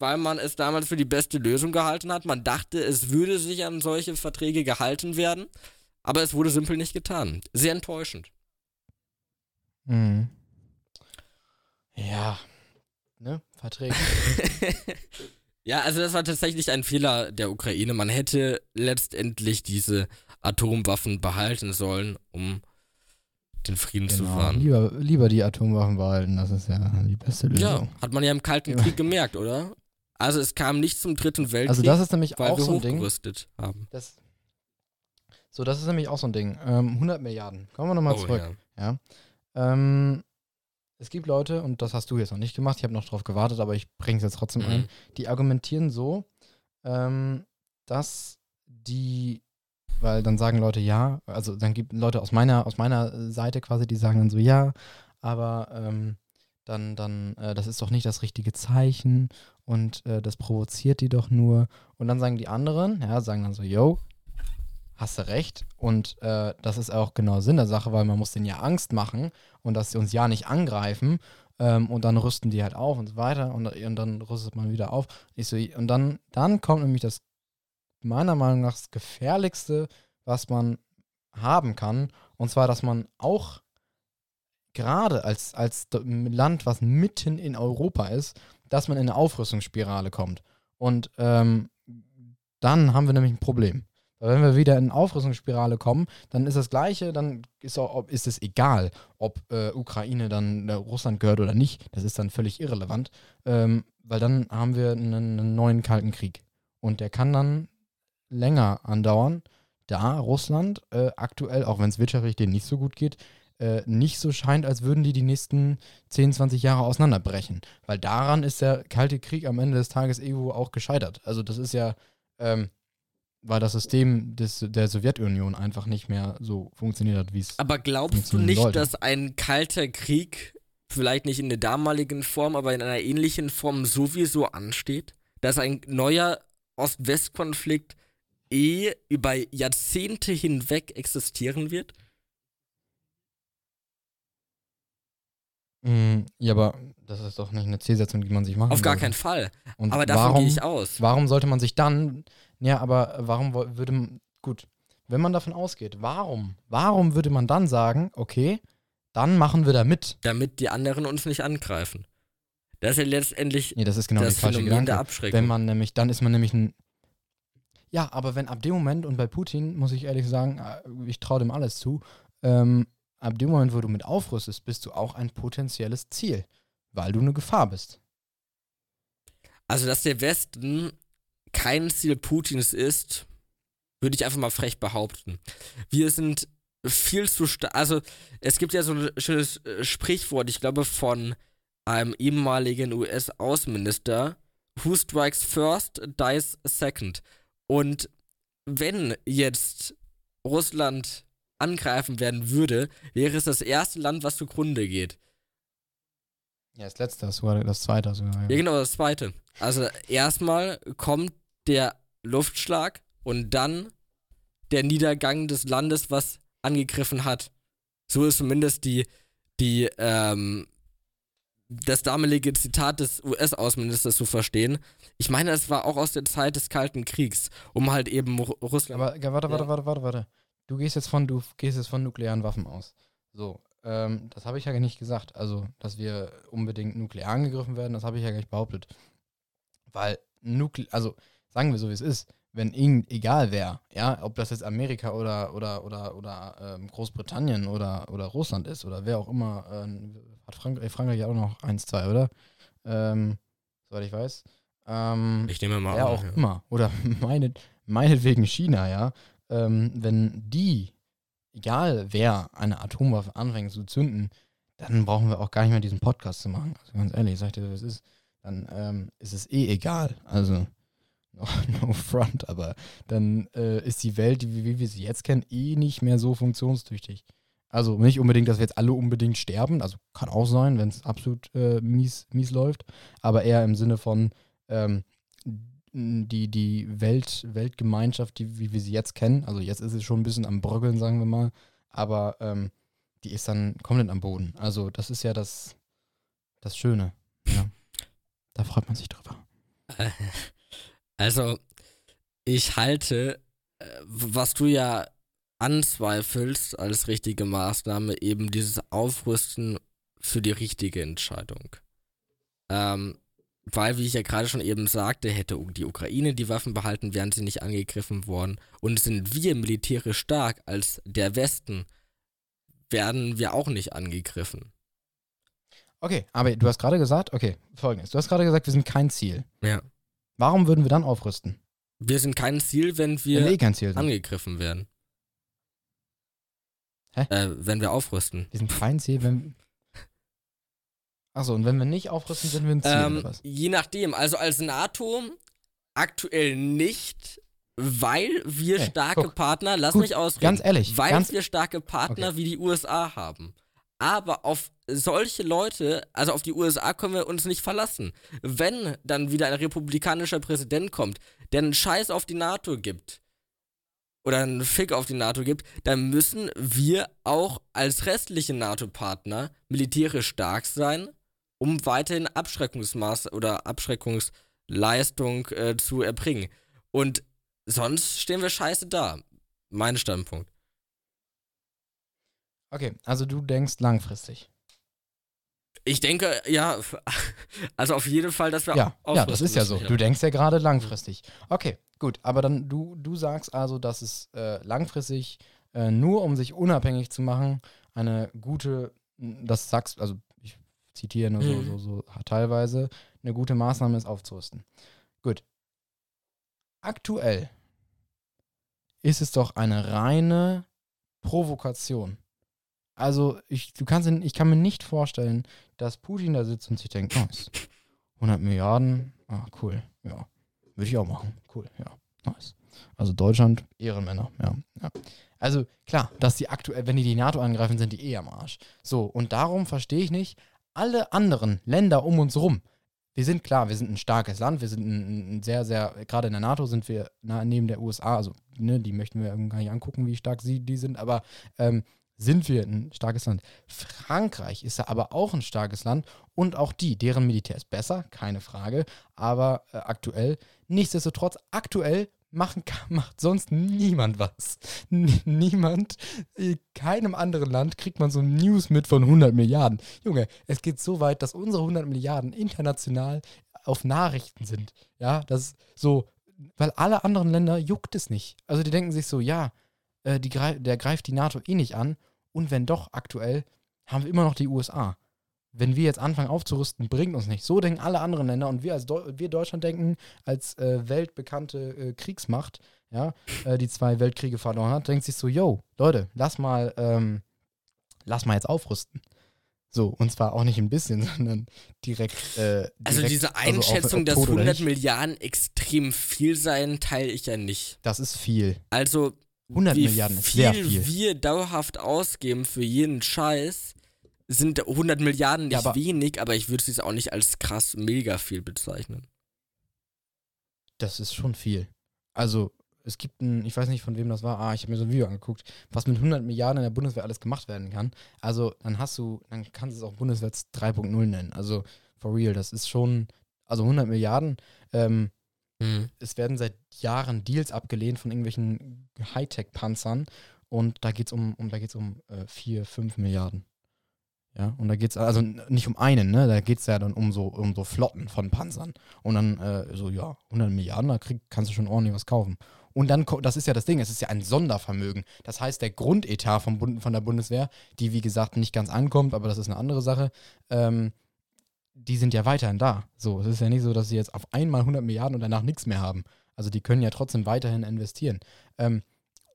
weil man es damals für die beste Lösung gehalten hat. Man dachte, es würde sich an solche Verträge gehalten werden, aber es wurde simpel nicht getan. Sehr enttäuschend. Mhm. Ja, ne? Verträge. ja, also das war tatsächlich ein Fehler der Ukraine. Man hätte letztendlich diese Atomwaffen behalten sollen, um den Frieden genau. zu wahren. Lieber, lieber die Atomwaffen behalten, das ist ja die beste Lösung. Ja, hat man ja im Kalten Krieg gemerkt, oder? Also es kam nicht zum dritten Weltkrieg, also das ist nämlich weil auch wir so ein Ding, haben. Das, so, das ist nämlich auch so ein Ding. Ähm, 100 Milliarden. Kommen wir nochmal oh, zurück. Ja. ja. Ähm, es gibt Leute, und das hast du jetzt noch nicht gemacht, ich habe noch drauf gewartet, aber ich bringe es jetzt trotzdem mhm. ein, die argumentieren so, ähm, dass die, weil dann sagen Leute ja, also dann gibt Leute aus meiner, aus meiner Seite quasi, die sagen dann so ja, aber ähm, dann, dann, äh, das ist doch nicht das richtige Zeichen und äh, das provoziert die doch nur. Und dann sagen die anderen, ja, sagen dann so, yo, hast du recht. Und äh, das ist auch genau Sinn der Sache, weil man muss denen ja Angst machen und dass sie uns ja nicht angreifen. Ähm, und dann rüsten die halt auf und so weiter und, und dann rüstet man wieder auf. Ich so, und dann, dann kommt nämlich das meiner Meinung nach das Gefährlichste, was man haben kann. Und zwar, dass man auch gerade als, als Land, was mitten in Europa ist, dass man in eine Aufrüstungsspirale kommt. Und ähm, dann haben wir nämlich ein Problem. Wenn wir wieder in eine Aufrüstungsspirale kommen, dann ist das Gleiche, dann ist, auch, ist es egal, ob äh, Ukraine dann äh, Russland gehört oder nicht. Das ist dann völlig irrelevant, ähm, weil dann haben wir einen, einen, neuen Kalten Krieg. Und der kann dann länger andauern, da Russland äh, aktuell, auch wenn es wirtschaftlich denen nicht so gut geht, äh, nicht so scheint, als würden die die nächsten 10, 20 Jahre auseinanderbrechen. Weil daran ist der Kalte Krieg am Ende des Tages irgendwo auch gescheitert. Also das ist ja, ähm, weil das System des, der Sowjetunion einfach nicht mehr so funktioniert hat, wie es. Aber glaubst du nicht, sollte. dass ein kalter Krieg vielleicht nicht in der damaligen Form, aber in einer ähnlichen Form sowieso ansteht? Dass ein neuer Ost-West-Konflikt eh über Jahrzehnte hinweg existieren wird? Mm, ja, aber das ist doch nicht eine Zielsetzung, die man sich macht. Auf gar keinen Fall. Und aber davon gehe ich aus. Warum sollte man sich dann ja, aber warum würde man, gut, wenn man davon ausgeht, warum, warum würde man dann sagen, okay, dann machen wir da mit? Damit die anderen uns nicht angreifen. Das ist ja letztendlich nee, das ist genau das die falsche Gedanke. der Abschreckung. Wenn man nämlich, dann ist man nämlich ein ja, aber wenn ab dem Moment, und bei Putin muss ich ehrlich sagen, äh, ich traue dem alles zu, ähm, ab dem Moment, wo du mit aufrüstest, bist du auch ein potenzielles Ziel, weil du eine Gefahr bist. Also, dass der Westen kein Ziel Putins ist, würde ich einfach mal frech behaupten. Wir sind viel zu stark. Also, es gibt ja so ein schönes äh, Sprichwort, ich glaube, von einem ehemaligen US-Außenminister: Who strikes first, dies second. Und wenn jetzt Russland angreifen werden würde, wäre es das erste Land, was zugrunde geht. Ja, das letzte, das war das zweite sogar. Ja. ja, genau, das zweite. Also erstmal kommt der Luftschlag und dann der Niedergang des Landes, was angegriffen hat. So ist zumindest die, die, ähm, das damalige Zitat des US-Außenministers zu verstehen. Ich meine, es war auch aus der Zeit des Kalten Kriegs, um halt eben Russland. Aber warte, warte, ja. warte, warte, warte. Du gehst jetzt von, du gehst jetzt von nuklearen Waffen aus. So, ähm, das habe ich ja nicht gesagt. Also, dass wir unbedingt nuklear angegriffen werden, das habe ich ja gar nicht behauptet. Weil Nukle also sagen wir so, wie es ist, wenn irgend, egal wer, ja, ob das jetzt Amerika oder, oder, oder, oder ähm, Großbritannien oder, oder Russland ist oder wer auch immer, ähm, hat Frank äh, Frankreich auch noch 1, 2, oder? Ähm, soweit ich weiß. Ähm, ich nehme mal Wer auch ja. immer. Oder meinet, meinetwegen China, ja. Ähm, wenn die, egal wer, eine Atomwaffe anfängt zu zünden, dann brauchen wir auch gar nicht mehr diesen Podcast zu machen. Also ganz ehrlich, sag ich dir, was ist. Dann ähm, ist es eh egal. Also no front, aber dann äh, ist die Welt, wie, wie, wir sie jetzt kennen, eh nicht mehr so funktionstüchtig. Also nicht unbedingt, dass wir jetzt alle unbedingt sterben, also kann auch sein, wenn es absolut äh, mies, mies läuft, aber eher im Sinne von ähm, die, die Welt, Weltgemeinschaft, die, wie wir sie jetzt kennen, also jetzt ist es schon ein bisschen am Bröckeln, sagen wir mal, aber ähm, die ist dann komplett am Boden. Also das ist ja das, das Schöne. Ja. Da freut man sich drüber. Also, ich halte, äh, was du ja anzweifelst als richtige Maßnahme, eben dieses Aufrüsten für die richtige Entscheidung. Ähm, weil, wie ich ja gerade schon eben sagte, hätte die Ukraine die Waffen behalten, wären sie nicht angegriffen worden. Und sind wir militärisch stark als der Westen, werden wir auch nicht angegriffen. Okay, aber du hast gerade gesagt, okay, folgendes. Du hast gerade gesagt, wir sind kein Ziel. Ja. Warum würden wir dann aufrüsten? Wir sind kein Ziel, wenn Wenn wir wir eh Ziel angegriffen werden. Hä? Äh, wenn wir aufrüsten. Wir sind kein Ziel, wenn. Achso, und wenn wir nicht aufrüsten, sind wir ein Ziel, Ähm, oder was? je nachdem, also als NATO aktuell nicht, weil wir Hey, starke guck. Partner, lass Gut, mich ausreden, Ganz ehrlich, weil ganz, wir starke Partner wie die USA haben. Aber auf solche Leute, also auf die USA können wir uns nicht verlassen. Wenn dann wieder ein republikanischer Präsident kommt, der einen Scheiß auf die NATO gibt, oder einen Fick auf die NATO gibt, dann müssen wir auch als restliche NATO-Partner militärisch stark sein, um weiterhin Abschreckungsmaß oder Abschreckungsleistung äh, zu erbringen. Und sonst stehen wir scheiße da. Mein Standpunkt. okay, also du denkst langfristig. Ich denke, ja, also auf jeden Fall, dass wir Ja, ja, das ist ja so. Du denkst ja gerade langfristig. Okay, gut, aber dann du, du sagst also, dass es äh, langfristig äh, nur um sich unabhängig zu machen, eine gute, das sagst, also ich zitiere nur so, Mhm. so, so teilweise, eine gute Maßnahme ist aufzurüsten. Gut. Aktuell ist es doch eine reine Provokation. Also ich, du kannst, ich kann mir nicht vorstellen, dass Putin da sitzt und sich denkt, oh, ist 100 Milliarden, ah, cool, ja, würde ich auch machen, cool, ja, nice. Also Deutschland, Ehrenmänner, ja, ja. Also klar, dass die aktuell, wenn die die NATO angreifen, sind die eh am Arsch. So, und darum verstehe ich nicht, alle anderen Länder um uns rum, wir sind klar, wir sind ein starkes Land, wir sind ein, ein sehr, sehr, gerade in der NATO sind wir nah neben der USA, also ne, die möchten wir gar nicht angucken, wie stark sie die sind, aber ähm, sind wir ein starkes Land. Frankreich ist ja aber auch ein starkes Land und auch die, deren Militär ist besser, keine Frage, aber äh, aktuell, nichtsdestotrotz, aktuell machen, macht sonst niemand was. N niemand, in keinem anderen Land kriegt man so News mit von 100 Milliarden. Junge, es geht so weit, dass unsere 100 Milliarden international auf Nachrichten sind. Ja, das ist so, weil alle anderen Länder juckt es nicht. Also die denken sich so, ja, äh, die der greift die NATO eh nicht an. Und wenn doch aktuell, haben wir immer noch die USA. Wenn wir jetzt anfangen aufzurüsten, bringt uns nicht. So denken alle anderen Länder und wir als Deu wir Deutschland denken als äh, weltbekannte äh, Kriegsmacht, ja, äh, die zwei Weltkriege verloren hat, denkt sich so, yo, Leute, lass mal, ähm, lass mal jetzt aufrüsten. So, und zwar auch nicht ein bisschen, sondern direkt. Äh, direkt Also diese also auf- Einschätzung, ob dass tot oder 100 nicht, Milliarden extrem viel seien, teile ich ja nicht. Das ist viel. Also 100 wie Milliarden ist viel sehr viel. wir dauerhaft ausgeben für jeden Scheiß, sind 100 Milliarden nicht Ja, aber- wenig, aber ich würde es jetzt auch nicht als krass mega viel bezeichnen. Das ist schon viel. Also, es gibt ein, ich weiß nicht von wem das war, ah, ich habe mir so ein Video angeguckt, was mit 100 Milliarden in der Bundeswehr alles gemacht werden kann. Also, dann hast du, dann kannst du es auch Bundeswehr 3.0 nennen. Also, for real, das ist schon, also 100 Milliarden. Ähm, es werden seit Jahren Deals abgelehnt von irgendwelchen Hightech-Panzern und da geht es um, um, da geht's um äh, 4, 5 Milliarden. Ja, und da geht es also nicht um einen, ne? Da geht es ja dann um so, um so Flotten von Panzern. Und dann äh, so, ja, 100 Milliarden, da krieg, kannst du schon ordentlich was kaufen. Und dann, das ist ja das Ding, es ist ja ein Sondervermögen. Das heißt, der Grundetat vom Bund, von der Bundeswehr, die wie gesagt nicht ganz ankommt, aber das ist eine andere Sache, ähm, die sind ja weiterhin da. So, es ist ja nicht so, dass sie jetzt auf einmal 100 Milliarden und danach nichts mehr haben. Also die können ja trotzdem weiterhin investieren. Ähm,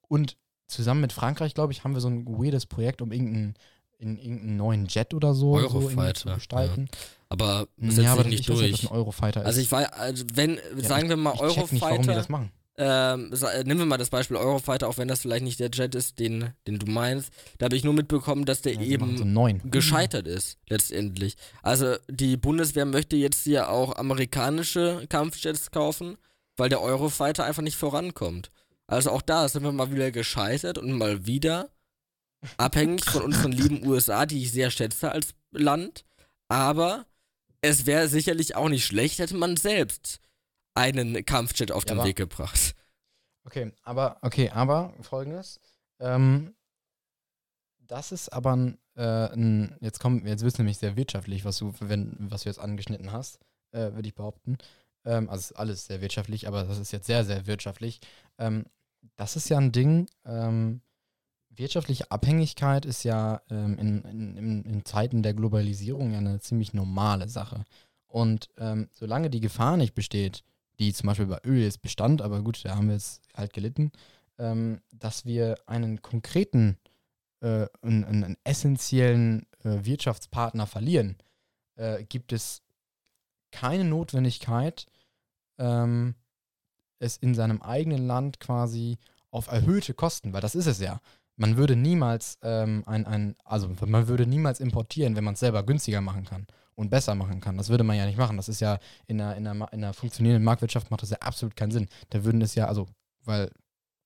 und zusammen mit Frankreich, glaube ich, haben wir so ein weirdes Projekt, um irgendeinen, in irgendeinen neuen Jet oder so, so Eurofighter, gestalten. Aber Ja, aber das, nicht ich weiß nicht, ob durch. das ein Eurofighter ist. Also ich war, also wenn, Ja, sagen ich, wir mal ich check nicht, warum die Eurofighter, das machen. ähm, sa- nehmen wir mal das Beispiel Eurofighter, auch wenn das vielleicht nicht der Jet ist, den, den du meinst. Da habe ich nur mitbekommen, dass der Ja, eben so neuen. gescheitert ist, letztendlich. Also die Bundeswehr möchte jetzt hier auch amerikanische Kampfjets kaufen, weil der Eurofighter einfach nicht vorankommt. Also auch da sind wir mal wieder gescheitert und mal wieder abhängig von unseren lieben USA, die ich sehr schätze als Land. Aber es wäre sicherlich auch nicht schlecht, hätte man selbst einen Kampfjet auf Ja, den aber- Weg gebracht. Okay, aber, okay, aber folgendes. Ähm, das ist aber ein, äh, ein jetzt kommen, jetzt wird's nämlich sehr wirtschaftlich, was du, wenn, was du jetzt angeschnitten hast, äh, würde ich behaupten. Ähm, also ist alles sehr wirtschaftlich, aber das ist jetzt sehr, sehr wirtschaftlich. Ähm, das ist ja ein Ding, ähm, wirtschaftliche Abhängigkeit ist ja ähm, in, in, in, Zeiten der Globalisierung ja eine ziemlich normale Sache. Und ähm, solange die Gefahr nicht besteht, die zum Beispiel bei Öl jetzt bestand, aber gut, da haben wir jetzt halt gelitten, ähm, dass wir einen konkreten, äh, einen, einen essentiellen äh, Wirtschaftspartner verlieren, äh, gibt es keine Notwendigkeit, ähm, es in seinem eigenen Land quasi auf erhöhte Kosten, weil das ist es ja. Man würde niemals ähm, ein, ein, also man würde niemals importieren, wenn man es selber günstiger machen kann und besser machen kann. Das würde man ja nicht machen. Das ist ja in einer, in einer, in einer funktionierenden Marktwirtschaft macht das ja absolut keinen Sinn. Da würden es ja, also, weil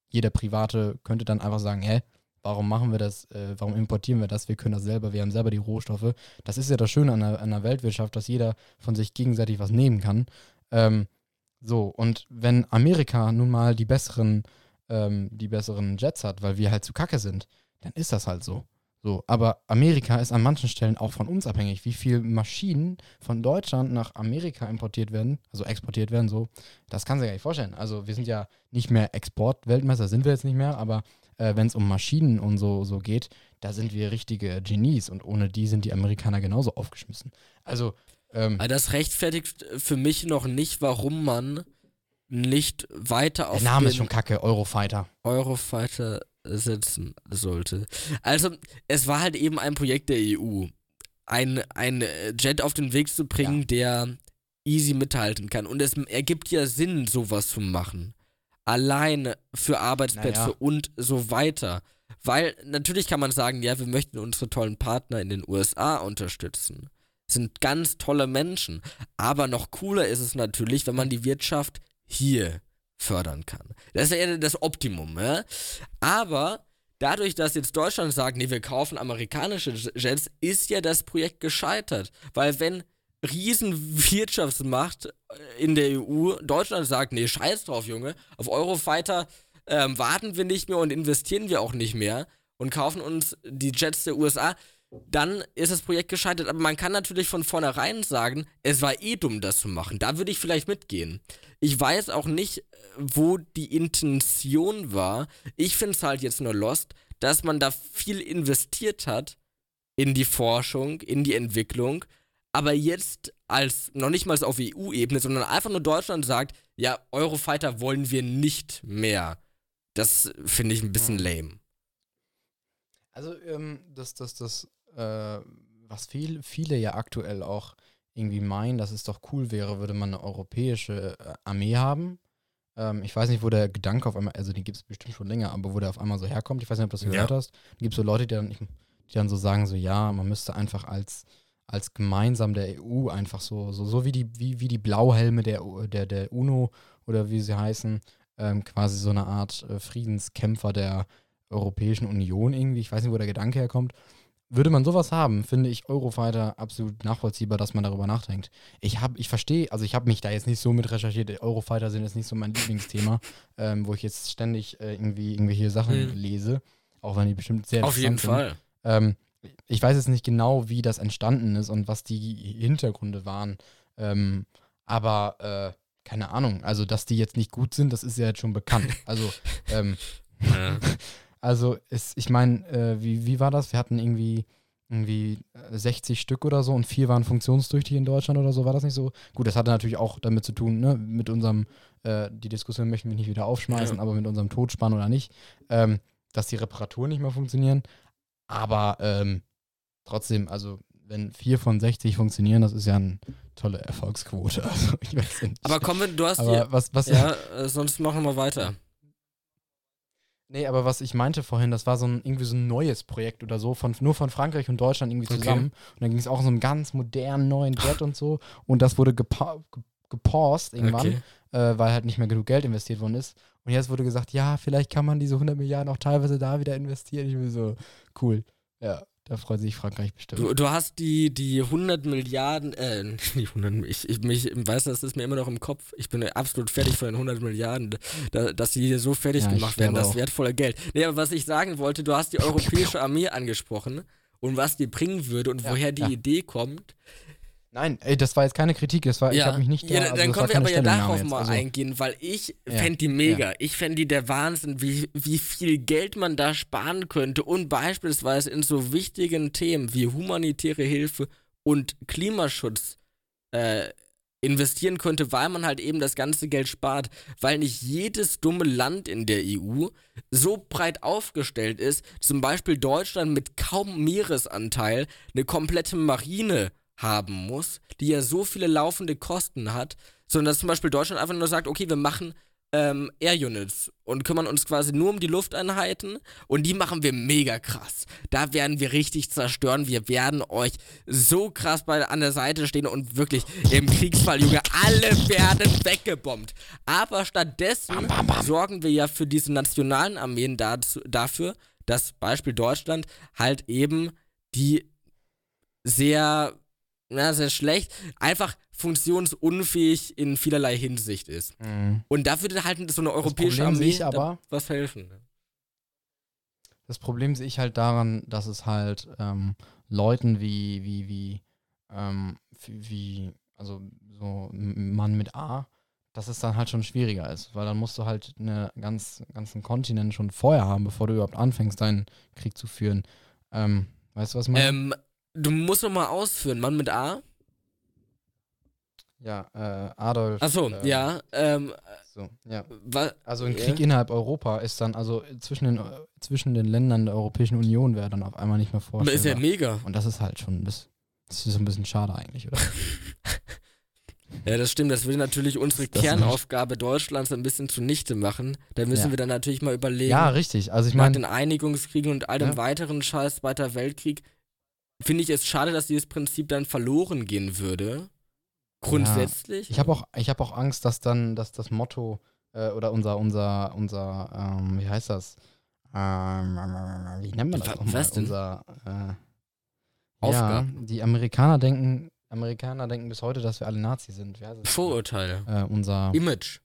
jeder Private könnte dann einfach sagen, hä, warum machen wir das, äh, warum importieren wir das? Wir können das selber, wir haben selber die Rohstoffe. Das ist ja das Schöne an einer, an einer Weltwirtschaft, dass jeder von sich gegenseitig was nehmen kann. Ähm, so, und wenn Amerika nun mal die besseren, ähm, die besseren Jets hat, weil wir halt zu kacke sind, dann ist das halt so. So, aber Amerika ist an manchen Stellen auch von uns abhängig, wie viel Maschinen von Deutschland nach Amerika importiert werden, also exportiert werden, so, das kann sich gar nicht vorstellen. Also wir sind ja nicht mehr Exportweltmeister, sind wir jetzt nicht mehr, aber äh, wenn es um Maschinen und so, so geht, da sind wir richtige Genies und ohne die sind die Amerikaner genauso aufgeschmissen. Also, ähm, das rechtfertigt für mich noch nicht, warum man nicht weiter auf der Name ist schon kacke, Eurofighter. Eurofighter setzen sollte. Also, es war halt eben ein Projekt der EU, ein, ein Jet auf den Weg zu bringen, der easy mithalten kann. Und es ergibt ja Sinn, sowas zu machen. Allein für Arbeitsplätze Naja. und so weiter. Weil natürlich kann man sagen, ja, wir möchten unsere tollen Partner in den USA unterstützen. Sind ganz tolle Menschen. Aber noch cooler ist es natürlich, wenn man die Wirtschaft hier fördern kann. Das ist ja das Optimum, ja? Aber dadurch, dass jetzt Deutschland sagt, nee, wir kaufen amerikanische Jets, ist ja das Projekt gescheitert. Weil wenn Riesenwirtschaftsmacht äh, in der EU Deutschland sagt, nee, scheiß drauf, Junge, auf Eurofighter ähm, warten wir nicht mehr und investieren wir auch nicht mehr und kaufen uns die Jets der USA, dann ist das Projekt gescheitert. Aber man kann natürlich von vornherein sagen, es war eh dumm, das zu machen. Da würde ich vielleicht mitgehen. Ich weiß auch nicht, äh, wo die Intention war. Ich finde es halt jetzt nur lost, dass man da viel investiert hat in die Forschung, in die Entwicklung, aber jetzt als noch nicht mal auf EU-Ebene, sondern einfach nur Deutschland sagt, ja, Eurofighter wollen wir nicht mehr. Das finde ich ein bisschen lame. Also, ähm, das, das, das, äh, was viel, viele ja aktuell auch irgendwie meinen, dass es doch cool wäre, würde man eine europäische äh, Armee haben. Ähm, ich weiß nicht, wo der Gedanke auf einmal, also den gibt es bestimmt schon länger, aber wo der auf einmal so herkommt, ich weiß nicht, ob du das Ja. gehört hast. Dann gibt es so Leute, die dann, die dann so sagen, so ja, man müsste einfach als, als gemeinsam der EU einfach so, so, so wie die, wie, wie die Blauhelme der, der, der UNO oder wie sie heißen, ähm, quasi so eine Art äh, Friedenskämpfer der Europäischen Union irgendwie, ich weiß nicht, wo der Gedanke herkommt. Würde man sowas haben, finde ich Eurofighter absolut nachvollziehbar, dass man darüber nachdenkt. Ich habe, ich verstehe, also ich habe mich da jetzt nicht so mit recherchiert. Eurofighter sind jetzt nicht so mein Lieblingsthema, ähm, wo ich jetzt ständig äh, irgendwie irgendwelche Sachen Mhm. lese, auch wenn die bestimmt sehr Auf jeden sind. Fall. Ähm, ich weiß jetzt nicht genau, wie das entstanden ist und was die Hintergründe waren. Ähm, aber äh, keine Ahnung. Also, dass die jetzt nicht gut sind, das ist ja jetzt schon bekannt. Also, ähm, Ja. also ist, ich meine, äh, wie, wie war das? Wir hatten irgendwie, irgendwie äh, 60 Stück oder so und vier waren funktionstüchtig in Deutschland oder so. War das nicht so? Gut, das hatte natürlich auch damit zu tun, ne, mit unserem, äh, die Diskussion möchten wir nicht wieder aufschmeißen, Ja. aber mit unserem Todspann oder nicht, ähm, dass die Reparaturen nicht mehr funktionieren. Aber ähm, trotzdem, also wenn vier von 60 funktionieren, das ist ja eine tolle Erfolgsquote. Also ich weiß nicht. Aber komm, du hast Aber die. was, was, Ja, äh, sonst machen wir weiter. Nee, aber was ich meinte vorhin, das war so ein irgendwie so ein neues Projekt oder so, von, nur von Frankreich und Deutschland irgendwie Okay. zusammen. Und dann ging es auch um so einen ganz modernen neuen Jet und so. Und das wurde gepa ge gepaust irgendwann, Okay. äh, weil halt nicht mehr genug Geld investiert worden ist. Und jetzt wurde gesagt, ja, vielleicht kann man diese 100 Milliarden auch teilweise da wieder investieren. Ich bin so, cool. Ja, da freut sich Frankreich bestimmt. Du, du hast die, die 100 Milliarden, äh, nicht 100, ich, ich mich, weiß, das ist mir immer noch im Kopf. Ich bin absolut fertig von den 100 Milliarden, da, dass die hier so fertig Ja, gemacht werden, das auch. wertvolle Geld. Nee, aber was ich sagen wollte, du hast die europäische Armee angesprochen und was die bringen würde und Ja, woher die ja. Idee kommt. Nein, ey, das war jetzt keine Kritik, das war, ich habe mich nicht da, ja, also dann können wir aber ja darauf mal also, eingehen, weil ich Ja, fände die mega. Ich fände die der Wahnsinn, wie, wie viel Geld man da sparen könnte und beispielsweise in so wichtigen Themen wie humanitäre Hilfe und Klimaschutz äh, investieren könnte, weil man halt eben das ganze Geld spart, weil nicht jedes dumme Land in der EU so breit aufgestellt ist, zum Beispiel Deutschland mit kaum Meeresanteil eine komplette Marine haben muss, die ja so viele laufende Kosten hat, sondern dass zum Beispiel Deutschland einfach nur sagt, okay, wir machen ähm, Air Units und kümmern uns quasi nur um die Lufteinheiten und die machen wir mega krass. Da werden wir richtig zerstören. Wir werden euch so krass bei, an der Seite stehen und wirklich im Kriegsfall, Junge, alle werden weggebombt. Aber stattdessen sorgen wir ja für diese nationalen Armeen dazu, dafür, dass Beispiel Deutschland halt eben die sehr, na, sehr schlecht, einfach funktionsunfähig in vielerlei Hinsicht ist. Mhm. Und da würde halt so eine europäische Armee aber- was helfen. Das Problem sehe ich halt daran, dass es halt ähm, Leuten wie, wie, wie, ähm, wie, also so ein Mann mit A, dass es dann halt schon schwieriger ist, weil dann musst du halt einen ganz, ganzen Kontinent schon vorher haben, bevor du überhaupt anfängst, deinen Krieg zu führen. Ähm, weißt du, was meine? Ähm, du musst noch mal ausführen, Mann mit A. ja, äh, Adolf. Achso, ähm, ja. Ähm, So, ja. Also ein Ja. Krieg innerhalb Europa ist dann, also zwischen den, zwischen den Ländern der Europäischen Union wäre dann auf einmal nicht mehr ist ja vorstellbar. mega. Und das ist halt schon, das, das ist so ein bisschen schade eigentlich, oder? Ja, das stimmt. Das würde natürlich unsere Das. Kernaufgabe Deutschlands ein bisschen zunichte machen. Da müssen Ja. wir dann natürlich mal überlegen. ja, richtig. Also ich nach meine, den Einigungskriegen und all dem Ja. weiteren Scheiß Zweiter Weltkrieg finde ich es schade, dass dieses Prinzip dann verloren gehen würde. Grundsätzlich. ich habe auch, ich habe auch Angst, dass dann, dass das Motto äh, oder unser, unser, unser, ähm, wie heißt das? Ähm, wie nennt man das Wa- nochmal? was denn? Unser, äh, ja, Aufgaben. die Amerikaner denken, Amerikaner denken bis heute, dass wir alle Nazi sind. Vorurteile. Äh, unser, Image.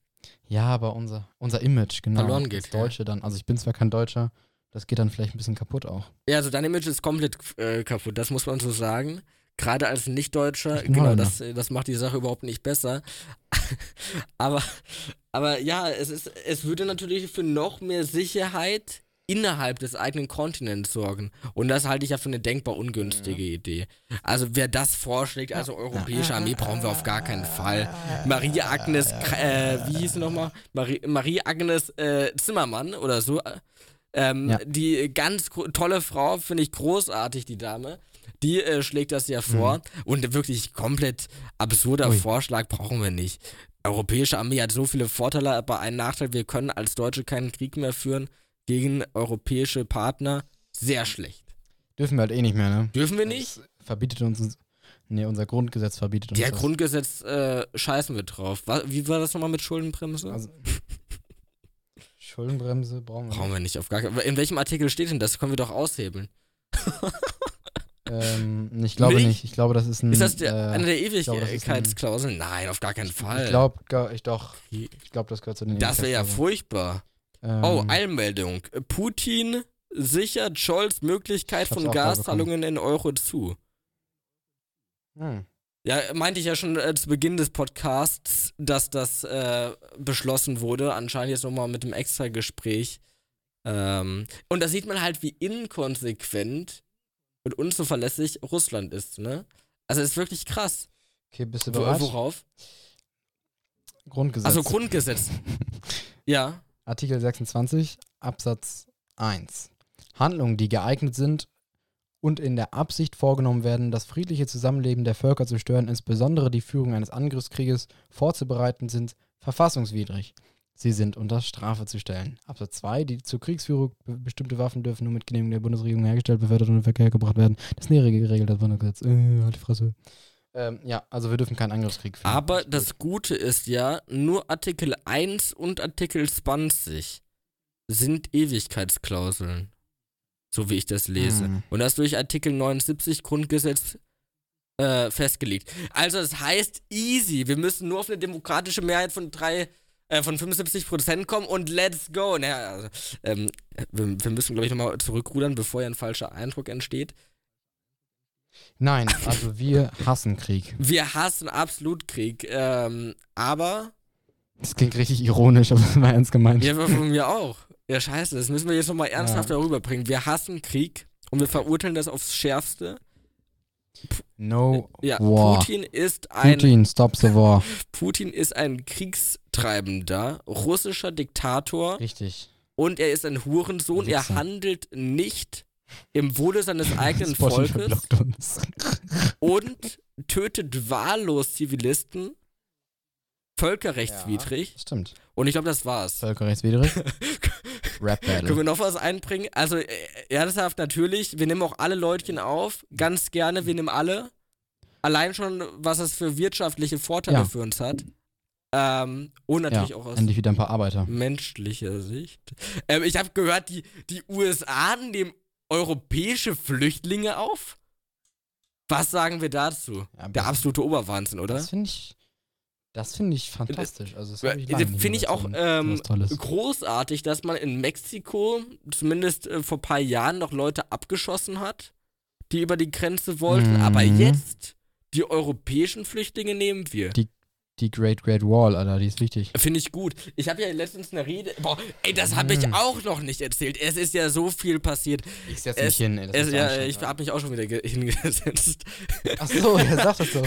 ja, aber unser, unser Image, genau. Verloren geht, Das Deutsche dann. Also ich bin zwar kein Deutscher, das geht dann vielleicht ein bisschen kaputt auch. Ja, also dein Image ist komplett äh, kaputt, das muss man so sagen. Gerade als Nicht-Deutscher, genau, das, äh, das macht die Sache überhaupt nicht besser. aber, aber ja, es, ist, es würde natürlich für noch mehr Sicherheit innerhalb des eigenen Kontinents sorgen. Und das halte ich ja für eine denkbar ungünstige Idee. Also wer das vorschlägt, also europäische Armee, brauchen wir auf gar keinen Fall. Marie Agnes, äh, wie hieß sie nochmal? Marie, Marie Agnes äh, Zimmermann oder so. Äh, Ähm, Ja. Die ganz tolle Frau, finde ich großartig, die Dame. Die äh, schlägt das ja vor. Und wirklich komplett absurder Mhm. Ui. Vorschlag brauchen wir nicht. Europäische Armee hat so viele Vorteile, aber einen Nachteil, wir können als Deutsche keinen Krieg mehr führen gegen europäische Partner. Sehr schlecht. Dürfen wir halt eh nicht mehr, ne? Dürfen wir nicht? Das verbietet uns, nee, unser Grundgesetz verbietet uns Ja, das. Grundgesetz äh, scheißen wir drauf. Wie war das nochmal mit Schuldenbremse? Also, Schuldenbremse brauchen wir Brauchen nicht. wir nicht auf gar keinen In welchem Artikel steht denn das? Können wir doch aushebeln. Ähm, ich glaube Nicht? nicht. Ich glaube, das ist ein. Ist das der, äh, eine der Ewigkeitsklauseln? Nein, auf gar keinen Fall. Ich glaube, ich doch. Ich glaube, das gehört zu den das wäre ja furchtbar. Ähm, Oh, Eilmeldung. Putin sichert Scholz Möglichkeit von Gaszahlungen in Euro zu. hm. Ja, meinte ich ja schon äh, zu Beginn des Podcasts, dass das äh, beschlossen wurde. Anscheinend jetzt nochmal mit einem extra Gespräch. Ähm, und da sieht man halt, wie inkonsequent und unzuverlässig Russland ist, ne? Also ist wirklich krass. Okay, bist du Wo, bereit? worauf? Grundgesetz. Also Grundgesetz. Ja. Artikel 26 Absatz 1. Handlungen, die geeignet sind, und in der Absicht vorgenommen werden, das friedliche Zusammenleben der Völker zu stören, insbesondere die Führung eines Angriffskrieges vorzubereiten, sind verfassungswidrig. Sie sind unter Strafe zu stellen. Absatz 2. Die zur Kriegsführung be bestimmte Waffen dürfen nur mit Genehmigung der Bundesregierung hergestellt, befördert und in Verkehr gebracht werden. Das Nähere geregelt, das Bundesgesetz. Äh, halt die Fresse. Ähm, ja, also wir dürfen keinen Angriffskrieg führen. Aber das Gute ist ja, nur Artikel 1 und Artikel 20 sind Ewigkeitsklauseln. So wie ich das lese. Hm. Und das durch Artikel 79 Grundgesetz äh, festgelegt. Also das heißt easy. Wir müssen nur auf eine demokratische Mehrheit von drei, äh, von 75 Prozent kommen und let's go. Naja, also, ähm, wir, wir müssen, glaube ich, nochmal zurückrudern, bevor hier ein falscher Eindruck entsteht. Nein, also wir hassen Krieg. Wir hassen absolut Krieg. Ähm, aber Das klingt richtig ironisch, aber das war ernst gemeint. Ja, von mir auch. Ja, scheiße, das müssen wir jetzt nochmal ernsthaft Ja. darüber bringen. Wir hassen Krieg und wir verurteilen das aufs Schärfste. No Ja, war. Putin ist ein Putin, stop the war. Putin ist ein kriegstreibender russischer Diktator Richtig. und er ist ein Hurensohn. Er Wichser. handelt nicht im Wohle seines eigenen Volkes und tötet wahllos Zivilisten. Völkerrechtswidrig. Stimmt. Und ich glaube, das war's. Völkerrechtswidrig. Rap Können Battle. wir noch was einbringen? Also, äh, ernsthaft natürlich, wir nehmen auch alle Leutchen auf. Ganz gerne, wir nehmen alle. Allein schon, was es für wirtschaftliche Vorteile Ja. für uns hat. Ähm, und natürlich ja, auch aus endlich wieder ein paar Arbeiter. menschlicher Sicht. Ähm, ich habe gehört, die, die USA nehmen europäische Flüchtlinge auf. Was sagen wir dazu? Ja, Der das- absolute Oberwahnsinn, oder? Das finde ich, das finde ich fantastisch. Also lange nicht Finde ich auch ähm, großartig, dass man in Mexiko zumindest äh, vor ein paar Jahren noch Leute abgeschossen hat, die über die Grenze wollten. Mhm. Aber jetzt, die europäischen Flüchtlinge nehmen wir. Die- Die Great Great Wall, Alter, die ist wichtig. Finde ich gut. Ich habe ja letztens eine Rede. Boah, ey, das habe ich Mhm. auch noch nicht erzählt. Es ist ja so viel passiert. Ich setze Es- mich hin, ey, Es, ja, ich habe mich auch schon wieder ge- hingesetzt. Ach so, er sagt das doch.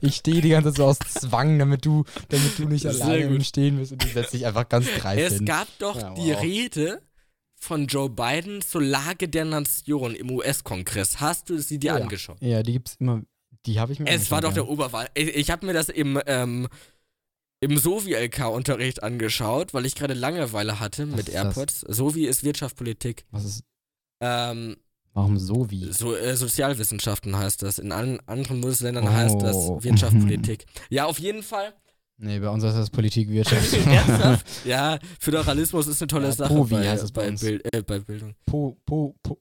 Ich stehe die ganze Zeit so aus Zwang, damit du, damit du nicht alleine Stehen bist und du setzt dich einfach ganz dreist Es hin. gab doch Ja, die wow. Rede von Joe Biden zur Lage der Nation im US-Kongress. Hast du sie dir Ja. angeschaut? Ja, die gibt's immer. Die habe ich mir Es war doch der Oberwahl. Ich, ich habe mir das im, ähm, im Sovi-LK-Unterricht angeschaut, weil ich gerade Langeweile hatte Was mit das? AirPods. Sovi ist Wirtschaftspolitik. Was ist, Ähm, warum so wie? so, äh, Sozialwissenschaften heißt das. In allen anderen Bundesländern Oh, heißt das. Wirtschaftspolitik. Ja, auf jeden Fall. Nee, bei uns ist das Politik, Wirtschaft. Ernsthaft? Ja, Föderalismus ist eine tolle Ja, Sache Povi bei, heißt es bei bei. Bild, äh, bei Bildung. po, po, po,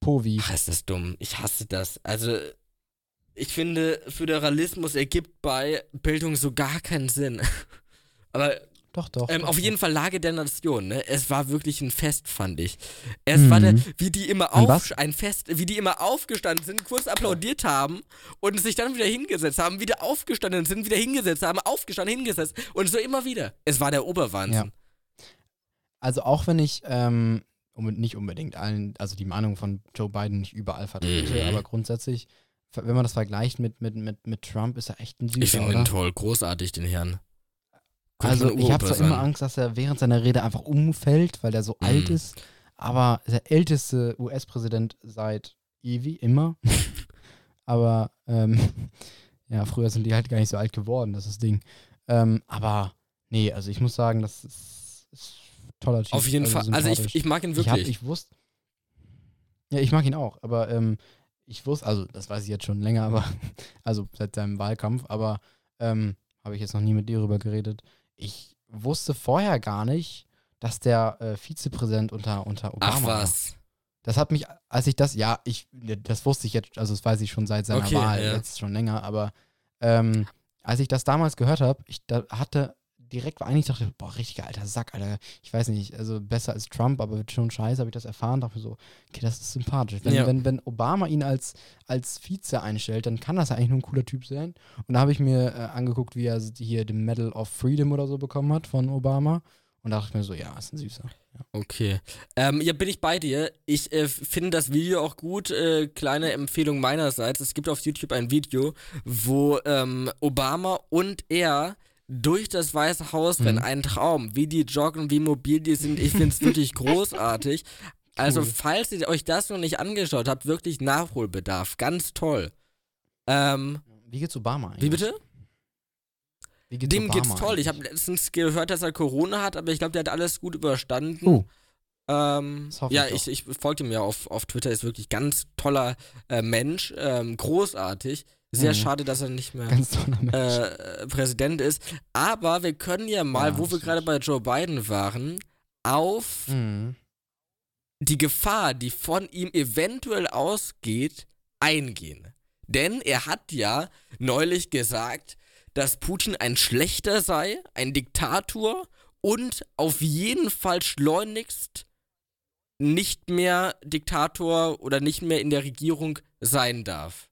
Povi. Ach, ist das dumm. Ich hasse das. Also, ich finde, Föderalismus ergibt bei Bildung so gar keinen Sinn. Aber Doch, doch. ähm, doch, auf doch. jeden Fall Lage der Nation, ne? Es war wirklich ein Fest, fand ich. Es war Mhm. der, wie die immer Ein auf, was? ein Fest, wie die immer aufgestanden sind, kurz applaudiert haben und sich dann wieder hingesetzt haben, wieder aufgestanden sind, wieder hingesetzt haben, aufgestanden, hingesetzt und so immer wieder. Es war der Oberwahnsinn. Also auch wenn ich ähm, nicht unbedingt allen, also die Meinung von Joe Biden nicht überall vertrete, Mhm. aber grundsätzlich, wenn man das vergleicht mit, mit, mit, mit Trump, ist er echt ein Süßer, Ich finde ihn toll, großartig, den Herrn. Könnte Also ich habe zwar immer. Angst, dass er während seiner Rede einfach umfällt, weil er so Mhm. alt ist, aber der älteste US-Präsident seit ewig, immer. aber ähm, ja, früher sind die halt gar nicht so alt geworden, das ist das Ding. Ähm, aber nee, also ich muss sagen, das ist, ist ein toller Typ. Auf jeden Fall. Also ich, ich mag ihn Ich, hab, wirklich. ich wusste. Ja, ich mag ihn auch, aber ähm, ich wusste, also das weiß ich jetzt schon länger, aber also seit seinem Wahlkampf, aber ähm, habe ich jetzt noch nie mit dir drüber geredet. Ich wusste vorher gar nicht, dass der äh, Vizepräsident unter, unter Obama Ach war. was. Das hat mich, als ich das, ja, ich, das wusste ich jetzt, also das weiß ich schon seit seiner Okay, Wahl, ja. jetzt schon länger, aber ähm, als ich das damals gehört habe, ich da hatte direkt, war eigentlich dachte, boah, richtiger alter Sack, Alter. Ich weiß nicht, also besser als Trump, aber schon scheiße, habe ich das erfahren, dachte mir so, okay, das ist sympathisch. Wenn, Ja. wenn, wenn Obama ihn als, als Vize einstellt, dann kann das ja eigentlich nur ein cooler Typ sein. Und da habe ich mir äh, angeguckt, wie er hier den Medal of Freedom oder so bekommen hat von Obama. Und da dachte ich mir so, ja, ist ein süßer. Ja. Okay. Ähm, ja, bin ich bei dir. Ich äh, finde das Video auch gut. Äh, kleine Empfehlung meinerseits. Es gibt auf YouTube ein Video, wo ähm, Obama und er durch das Weiße Haus Mhm. rennen. Ein Traum. Wie die joggen, wie mobil die sind. Ich finde es wirklich großartig. Also, Cool. falls ihr euch das noch nicht angeschaut habt, wirklich Nachholbedarf. Ganz toll. Ähm, Wie geht's Obama eigentlich? wie bitte? Wie geht's Dem Obama geht's toll. Ich habe eigentlich? letztens gehört, dass er Corona hat, aber ich glaube, der hat alles gut überstanden. Oh, Ähm, ja, ich ich, ich folgte ihm ja auf, auf Twitter, ist wirklich ganz toller äh, Mensch, ähm, großartig. Sehr Mhm. schade, dass er nicht mehr äh, Präsident ist. Aber wir können ja mal, Ja, wo wir gerade bei Joe Biden waren, auf Mhm. die Gefahr, die von ihm eventuell ausgeht, eingehen. Denn er hat ja neulich gesagt, dass Putin ein Schlechter sei, ein Diktator und auf jeden Fall schleunigst nicht mehr Diktator oder nicht mehr in der Regierung sein darf.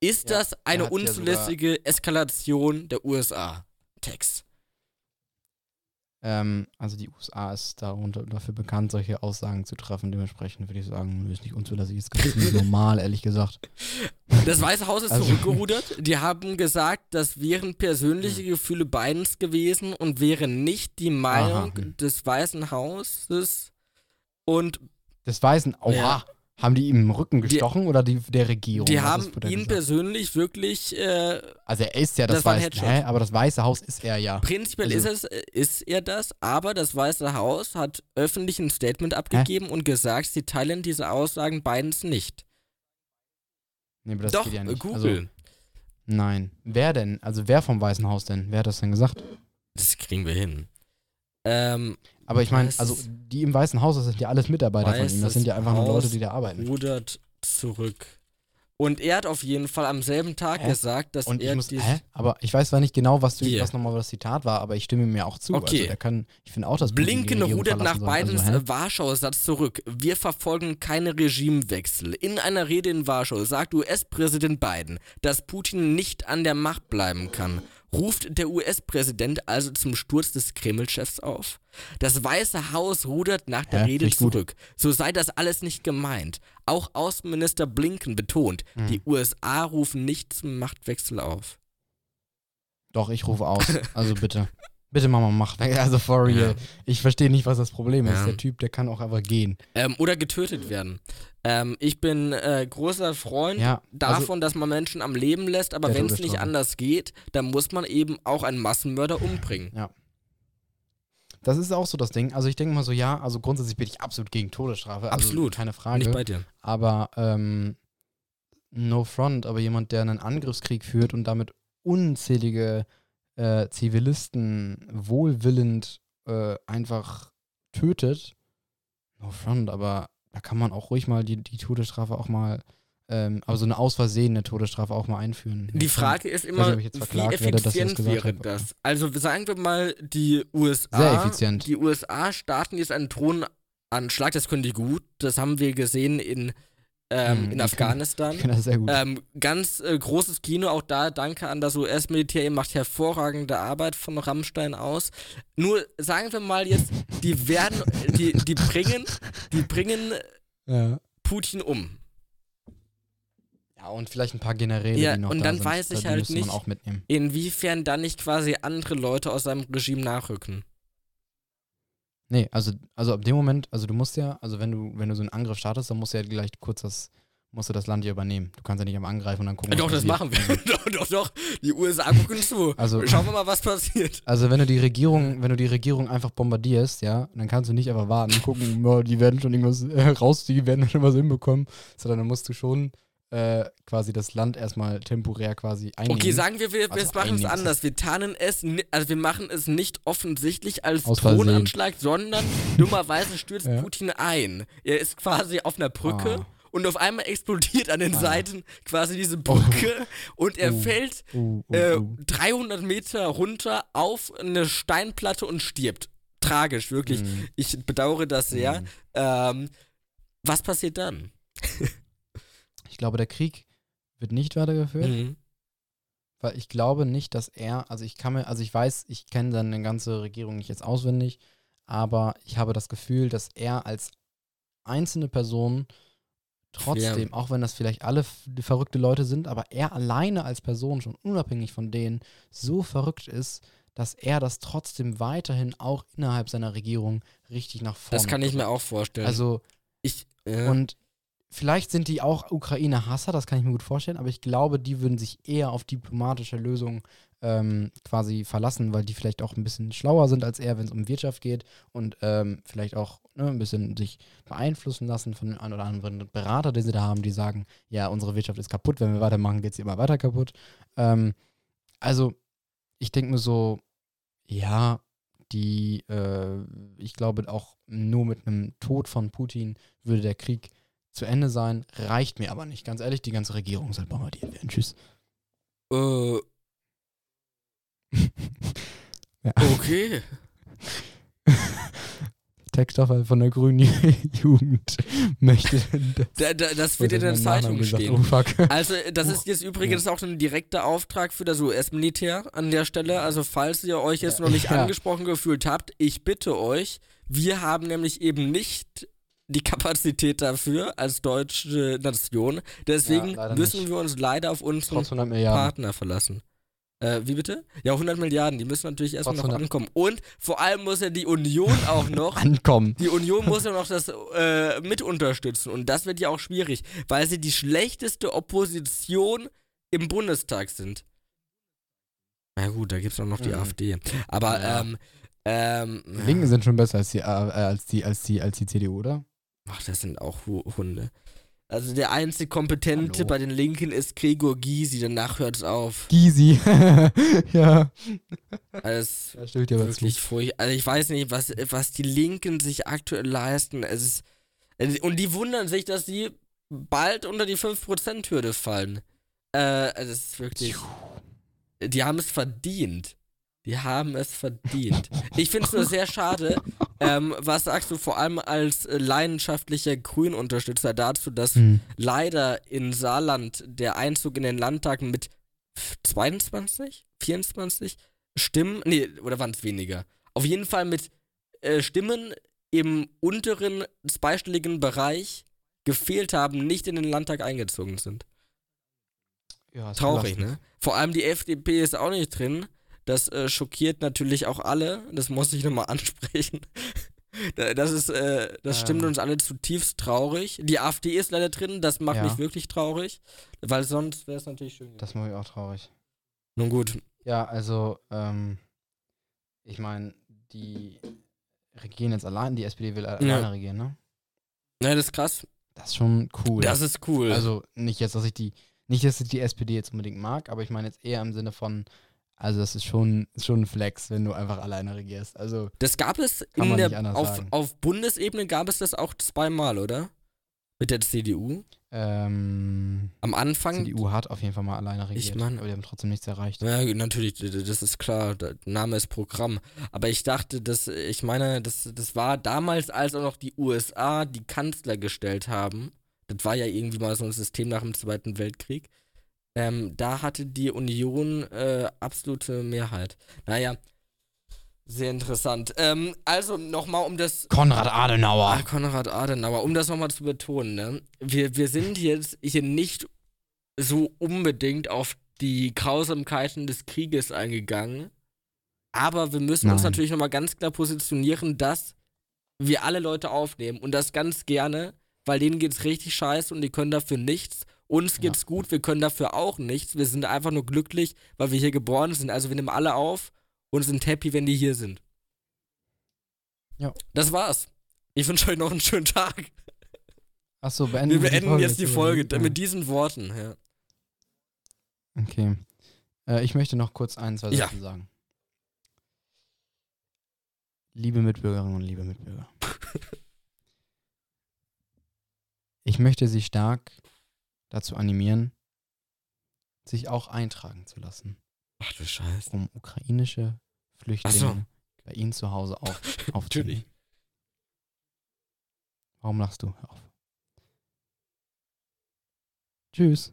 Ist Ja, das eine hat ja unzulässige Eskalation der USA? Text. Ähm, also die USA ist darunter, dafür bekannt, solche Aussagen zu treffen. Dementsprechend würde ich sagen, ist nicht unzulässig, ist ganz normal, ehrlich gesagt. Das Weiße Haus ist Also- zurückgerudert. Die haben gesagt, das wären persönliche Gefühle Bidens gewesen und wäre nicht die Meinung Aha. des Weißen Hauses. Und Das Weißen, oha, Ja. Haben die ihm im Rücken gestochen oder die, der Regierung? die Was haben ihn persönlich wirklich, äh, Also er ist ja das, Das Weiße, hä? aber das Weiße Haus ist er ja. prinzipiell Also- ist, es, äh, ist er das, aber das Weiße Haus hat öffentlich ein Statement abgegeben und gesagt, sie teilen diese Aussagen Bidens nicht. Nee, aber das Doch, geht ja nicht. Google. Also, nein. Wer denn? Also wer vom Weißen Haus denn? Wer hat das denn gesagt? das kriegen wir hin. Ähm, Aber ich meine, Weißes- also die im Weißen Haus, das sind ja alles Mitarbeiter von ihm. Weißes Das sind ja einfach nur Leute, die da arbeiten. rudert zurück. Und er hat auf jeden Fall am selben Tag Hä? gesagt, dass Und ich er muss, dies- hä? Aber ich weiß zwar nicht genau, was, du, Hier. was nochmal das Zitat war, aber ich stimme ihm ja auch zu. Okay. Also kann, ich finde auch, dass Blinken rudert nach. Bidens Also, hä? äh, Warschau-Satz zurück. Wir verfolgen keine Regimewechsel. In einer Rede in Warschau sagt US-Präsident Biden, dass Putin nicht an der Macht bleiben kann. Ruft der US-Präsident also zum Sturz des Kreml-Chefs auf? Das Weiße Haus rudert nach der Hä? Rede ich gut. zurück. So sei das alles nicht gemeint. Auch Außenminister Blinken betont, Hm. die USA rufen nicht zum Machtwechsel auf. Doch, ich rufe aus. Also bitte. Bitte Mama, mach. Also for real. Ja. Ich verstehe nicht, was das Problem ist. Ja. Der Typ, der kann auch einfach gehen. Ähm, oder getötet werden. Ähm, ich bin äh, großer Freund Ja, also- davon, dass man Menschen am Leben lässt, aber wenn es nicht anders geht, dann muss man eben auch einen Massenmörder umbringen. Das ist auch so das Ding. Also ich denke mal so, ja, also grundsätzlich bin ich absolut gegen Todesstrafe. Also Absolut. Keine Frage. ich bei dir. aber ähm, no front, aber jemand, der einen Angriffskrieg führt und damit unzählige äh, Zivilisten wohlwillend äh, einfach tötet, no front, aber da kann man auch ruhig mal die, die Todesstrafe auch mal, ähm, aber so eine aus Versehen eine Todesstrafe auch mal einführen. Die Frage ist nicht, immer, jetzt wie werde, das effizient gesagt wäre habe, das? Also sagen wir mal, die USA, die USA starten jetzt einen Drohnenanschlag, das können die gut, das haben wir gesehen in, ähm, Hm, in Afghanistan. Ich finde das sehr gut. Ähm, ganz äh, großes Kino, auch da danke an das US-Militär, ihr macht hervorragende Arbeit von Rammstein aus. Nur sagen wir mal jetzt, die werden, die, die bringen, die bringen ja. Putin um. ja, und vielleicht ein paar Generäle, Ja, die noch und da dann sind. weiß ich halt nicht-. Inwiefern dann nicht quasi andere Leute aus seinem Regime nachrücken. Nee, also, also ab dem Moment, also du musst ja, also wenn du, wenn du so einen Angriff startest, dann musst du ja gleich kurz das, musst du das Land ja übernehmen. Du kannst ja nicht am Angreifen und dann gucken. doch, was das machen wir. doch, doch, doch. Die USA gucken zu. Also- Schauen wir mal, was passiert. Also wenn du die Regierung, wenn du die Regierung einfach bombardierst, ja, dann kannst du nicht einfach warten und gucken, ja, die werden schon irgendwas äh, raus, die werden schon was hinbekommen, sondern dann musst du schon äh, quasi das Land erstmal temporär quasi einnehmen. Okay, sagen wir, wir, wir Also machen es anders. Wir tarnen es, also wir machen es nicht offensichtlich als. Drohnenanschlag, sondern dummerweise stürzt Ja. Putin ein. Er ist quasi auf einer Brücke Ah. und auf einmal explodiert an den Ah. Seiten quasi diese Brücke und er Oh. fällt Uh, uh, äh, uh. 300 Meter runter auf eine Steinplatte und stirbt. Tragisch, wirklich. Mhm. Ich bedauere das sehr. Mhm. Ähm, was passiert dann? Ich glaube, der Krieg wird nicht weitergeführt. Mhm. Weil ich glaube nicht, dass er, also ich kann mir, also ich weiß, ich kenne seine ganze Regierung nicht jetzt auswendig, aber ich habe das Gefühl, dass er als einzelne Person trotzdem, auch wenn das vielleicht alle verrückte Leute sind, aber er alleine als Person schon unabhängig von denen so verrückt ist, dass er das trotzdem weiterhin auch innerhalb seiner Regierung richtig nach vorne Das kann ich mir auch vorstellen. Also, ich, ja. und vielleicht sind die auch Ukraine-Hasser, das kann ich mir gut vorstellen, aber ich glaube, die würden sich eher auf diplomatische Lösungen ähm, quasi verlassen, weil die vielleicht auch ein bisschen schlauer sind als er, wenn es um Wirtschaft geht und ähm, vielleicht auch ne, ein bisschen sich beeinflussen lassen von den ein oder anderen Berater, die sie da haben, die sagen, ja, unsere Wirtschaft ist kaputt, wenn wir weitermachen, geht sie immer weiter kaputt. Ähm, also, ich denke mir so, ja, die, äh, ich glaube auch nur mit einem Tod von Putin würde der Krieg zu Ende sein, reicht mir aber nicht. Ganz ehrlich, die ganze Regierung soll bombardiert werden. Tschüss. äh, ja. okay. Textstoffer von der grünen Jugend möchte das. Da, da, das wird in der Zeitung gesagt. stehen. Oh. Also, das ist jetzt übrigens auch ein direkter Auftrag für das US-Militär an der Stelle. Also, falls ihr euch jetzt noch nicht Ja. angesprochen gefühlt habt, ich bitte euch, wir haben nämlich eben nicht die Kapazität dafür als deutsche Nation. Deswegen Ja, müssen nicht. wir uns leider auf unseren Trotz 100 Milliarden. Partner verlassen. Äh, wie bitte? Ja, 100 Milliarden, die müssen natürlich erstmal noch 100 ankommen. Und vor allem muss ja die Union auch noch Ankommen. die Union muss ja noch das äh, mit unterstützen und das wird ja auch schwierig, weil sie die schlechteste Opposition im Bundestag sind. Na gut, da gibt es auch noch die Mhm. AfD. Aber Ja. ähm, ähm, Die Linken sind schon besser als die, äh, als die, als die, als die CDU, oder? Ach, das sind auch Hu Hunde. Also der einzig Kompetente Hallo. bei den Linken ist Gregor Gysi, danach hört's auf. Gysi. ja. Alles Da stimmt ja wirklich furchtbar. Also ich weiß nicht, was, was die Linken sich aktuell leisten. Es ist, und die wundern sich, dass sie bald unter die 5%-Hürde fallen. Äh, also es ist wirklich. Die haben es verdient. Die haben es verdient. Ich finde es nur sehr schade. Ähm, was sagst du vor allem als äh, leidenschaftlicher Grünunterstützer dazu, dass Hm. leider in Saarland der Einzug in den Landtag mit 22, 24 Stimmen, nee, oder waren es weniger? Auf jeden Fall mit äh, Stimmen im unteren zweistelligen Bereich gefehlt haben, nicht in den Landtag eingezogen sind. Ja, Traurig, ne? Vor allem die FDP ist auch nicht drin. Das äh, schockiert natürlich auch alle. Das muss ich nochmal ansprechen. Da- Das ist, äh, das stimmt Ähm. uns alle zutiefst traurig. Die AfD ist leider drin, das macht Ja. mich wirklich traurig, weil sonst wäre es natürlich schön. gewesen. Das mache ich auch traurig. Nun gut, Ja, also, ähm, ich meine, die regieren jetzt allein, die SPD will alleine regieren, ne? ja, das ist krass. Das ist schon cool. Das ist cool. also nicht jetzt, dass ich die, nicht, dass ich die SPD jetzt unbedingt mag, aber ich meine jetzt eher im Sinne von, also das ist schon, schon ein Flex, wenn du einfach alleine regierst. Also, das gab es in der, auf, sagen. auf Bundesebene gab es das auch zweimal, oder? Mit der CDU. ähm, Am Anfang. CDU hat auf jeden Fall mal alleine regiert, mein- aber die haben trotzdem nichts erreicht. Ja, natürlich, das ist klar. Der Name ist Programm. Aber ich dachte, dass, ich meine, das, das war damals, als auch noch die USA die Kanzler gestellt haben. Das war ja irgendwie mal so ein System nach dem Zweiten Weltkrieg. Ähm, da hatte die Union äh, absolute Mehrheit. Naja, sehr interessant. Ähm, also nochmal, um das Konrad Adenauer. Ah, Konrad Adenauer, um das nochmal zu betonen, ne? Wir, wir sind jetzt hier nicht so unbedingt auf die Grausamkeiten des Krieges eingegangen. Aber wir müssen uns Nein. natürlich nochmal ganz klar positionieren, dass wir alle Leute aufnehmen und das ganz gerne, weil denen geht's richtig scheiße und die können dafür nichts. Uns geht's gut, wir können dafür auch nichts. Wir sind einfach nur glücklich, weil wir hier geboren sind. Also wir nehmen alle auf und sind happy, wenn die hier sind. Ja. Das war's. Ich wünsche euch noch einen schönen Tag. Achso, beenden Wir beenden jetzt die Folge Ja. mit diesen Worten. Ja. Okay. Äh, ich möchte noch kurz ein, zwei Ja. Sätze sagen. Liebe Mitbürgerinnen und liebe Mitbürger. ich möchte Sie stark dazu animieren, sich auch eintragen zu lassen, Ach du Scheiße. um ukrainische Flüchtlinge so. bei Ihnen zu Hause auf, Natürlich. aufzunehmen. Warum lachst du? Hör auf. Tschüss.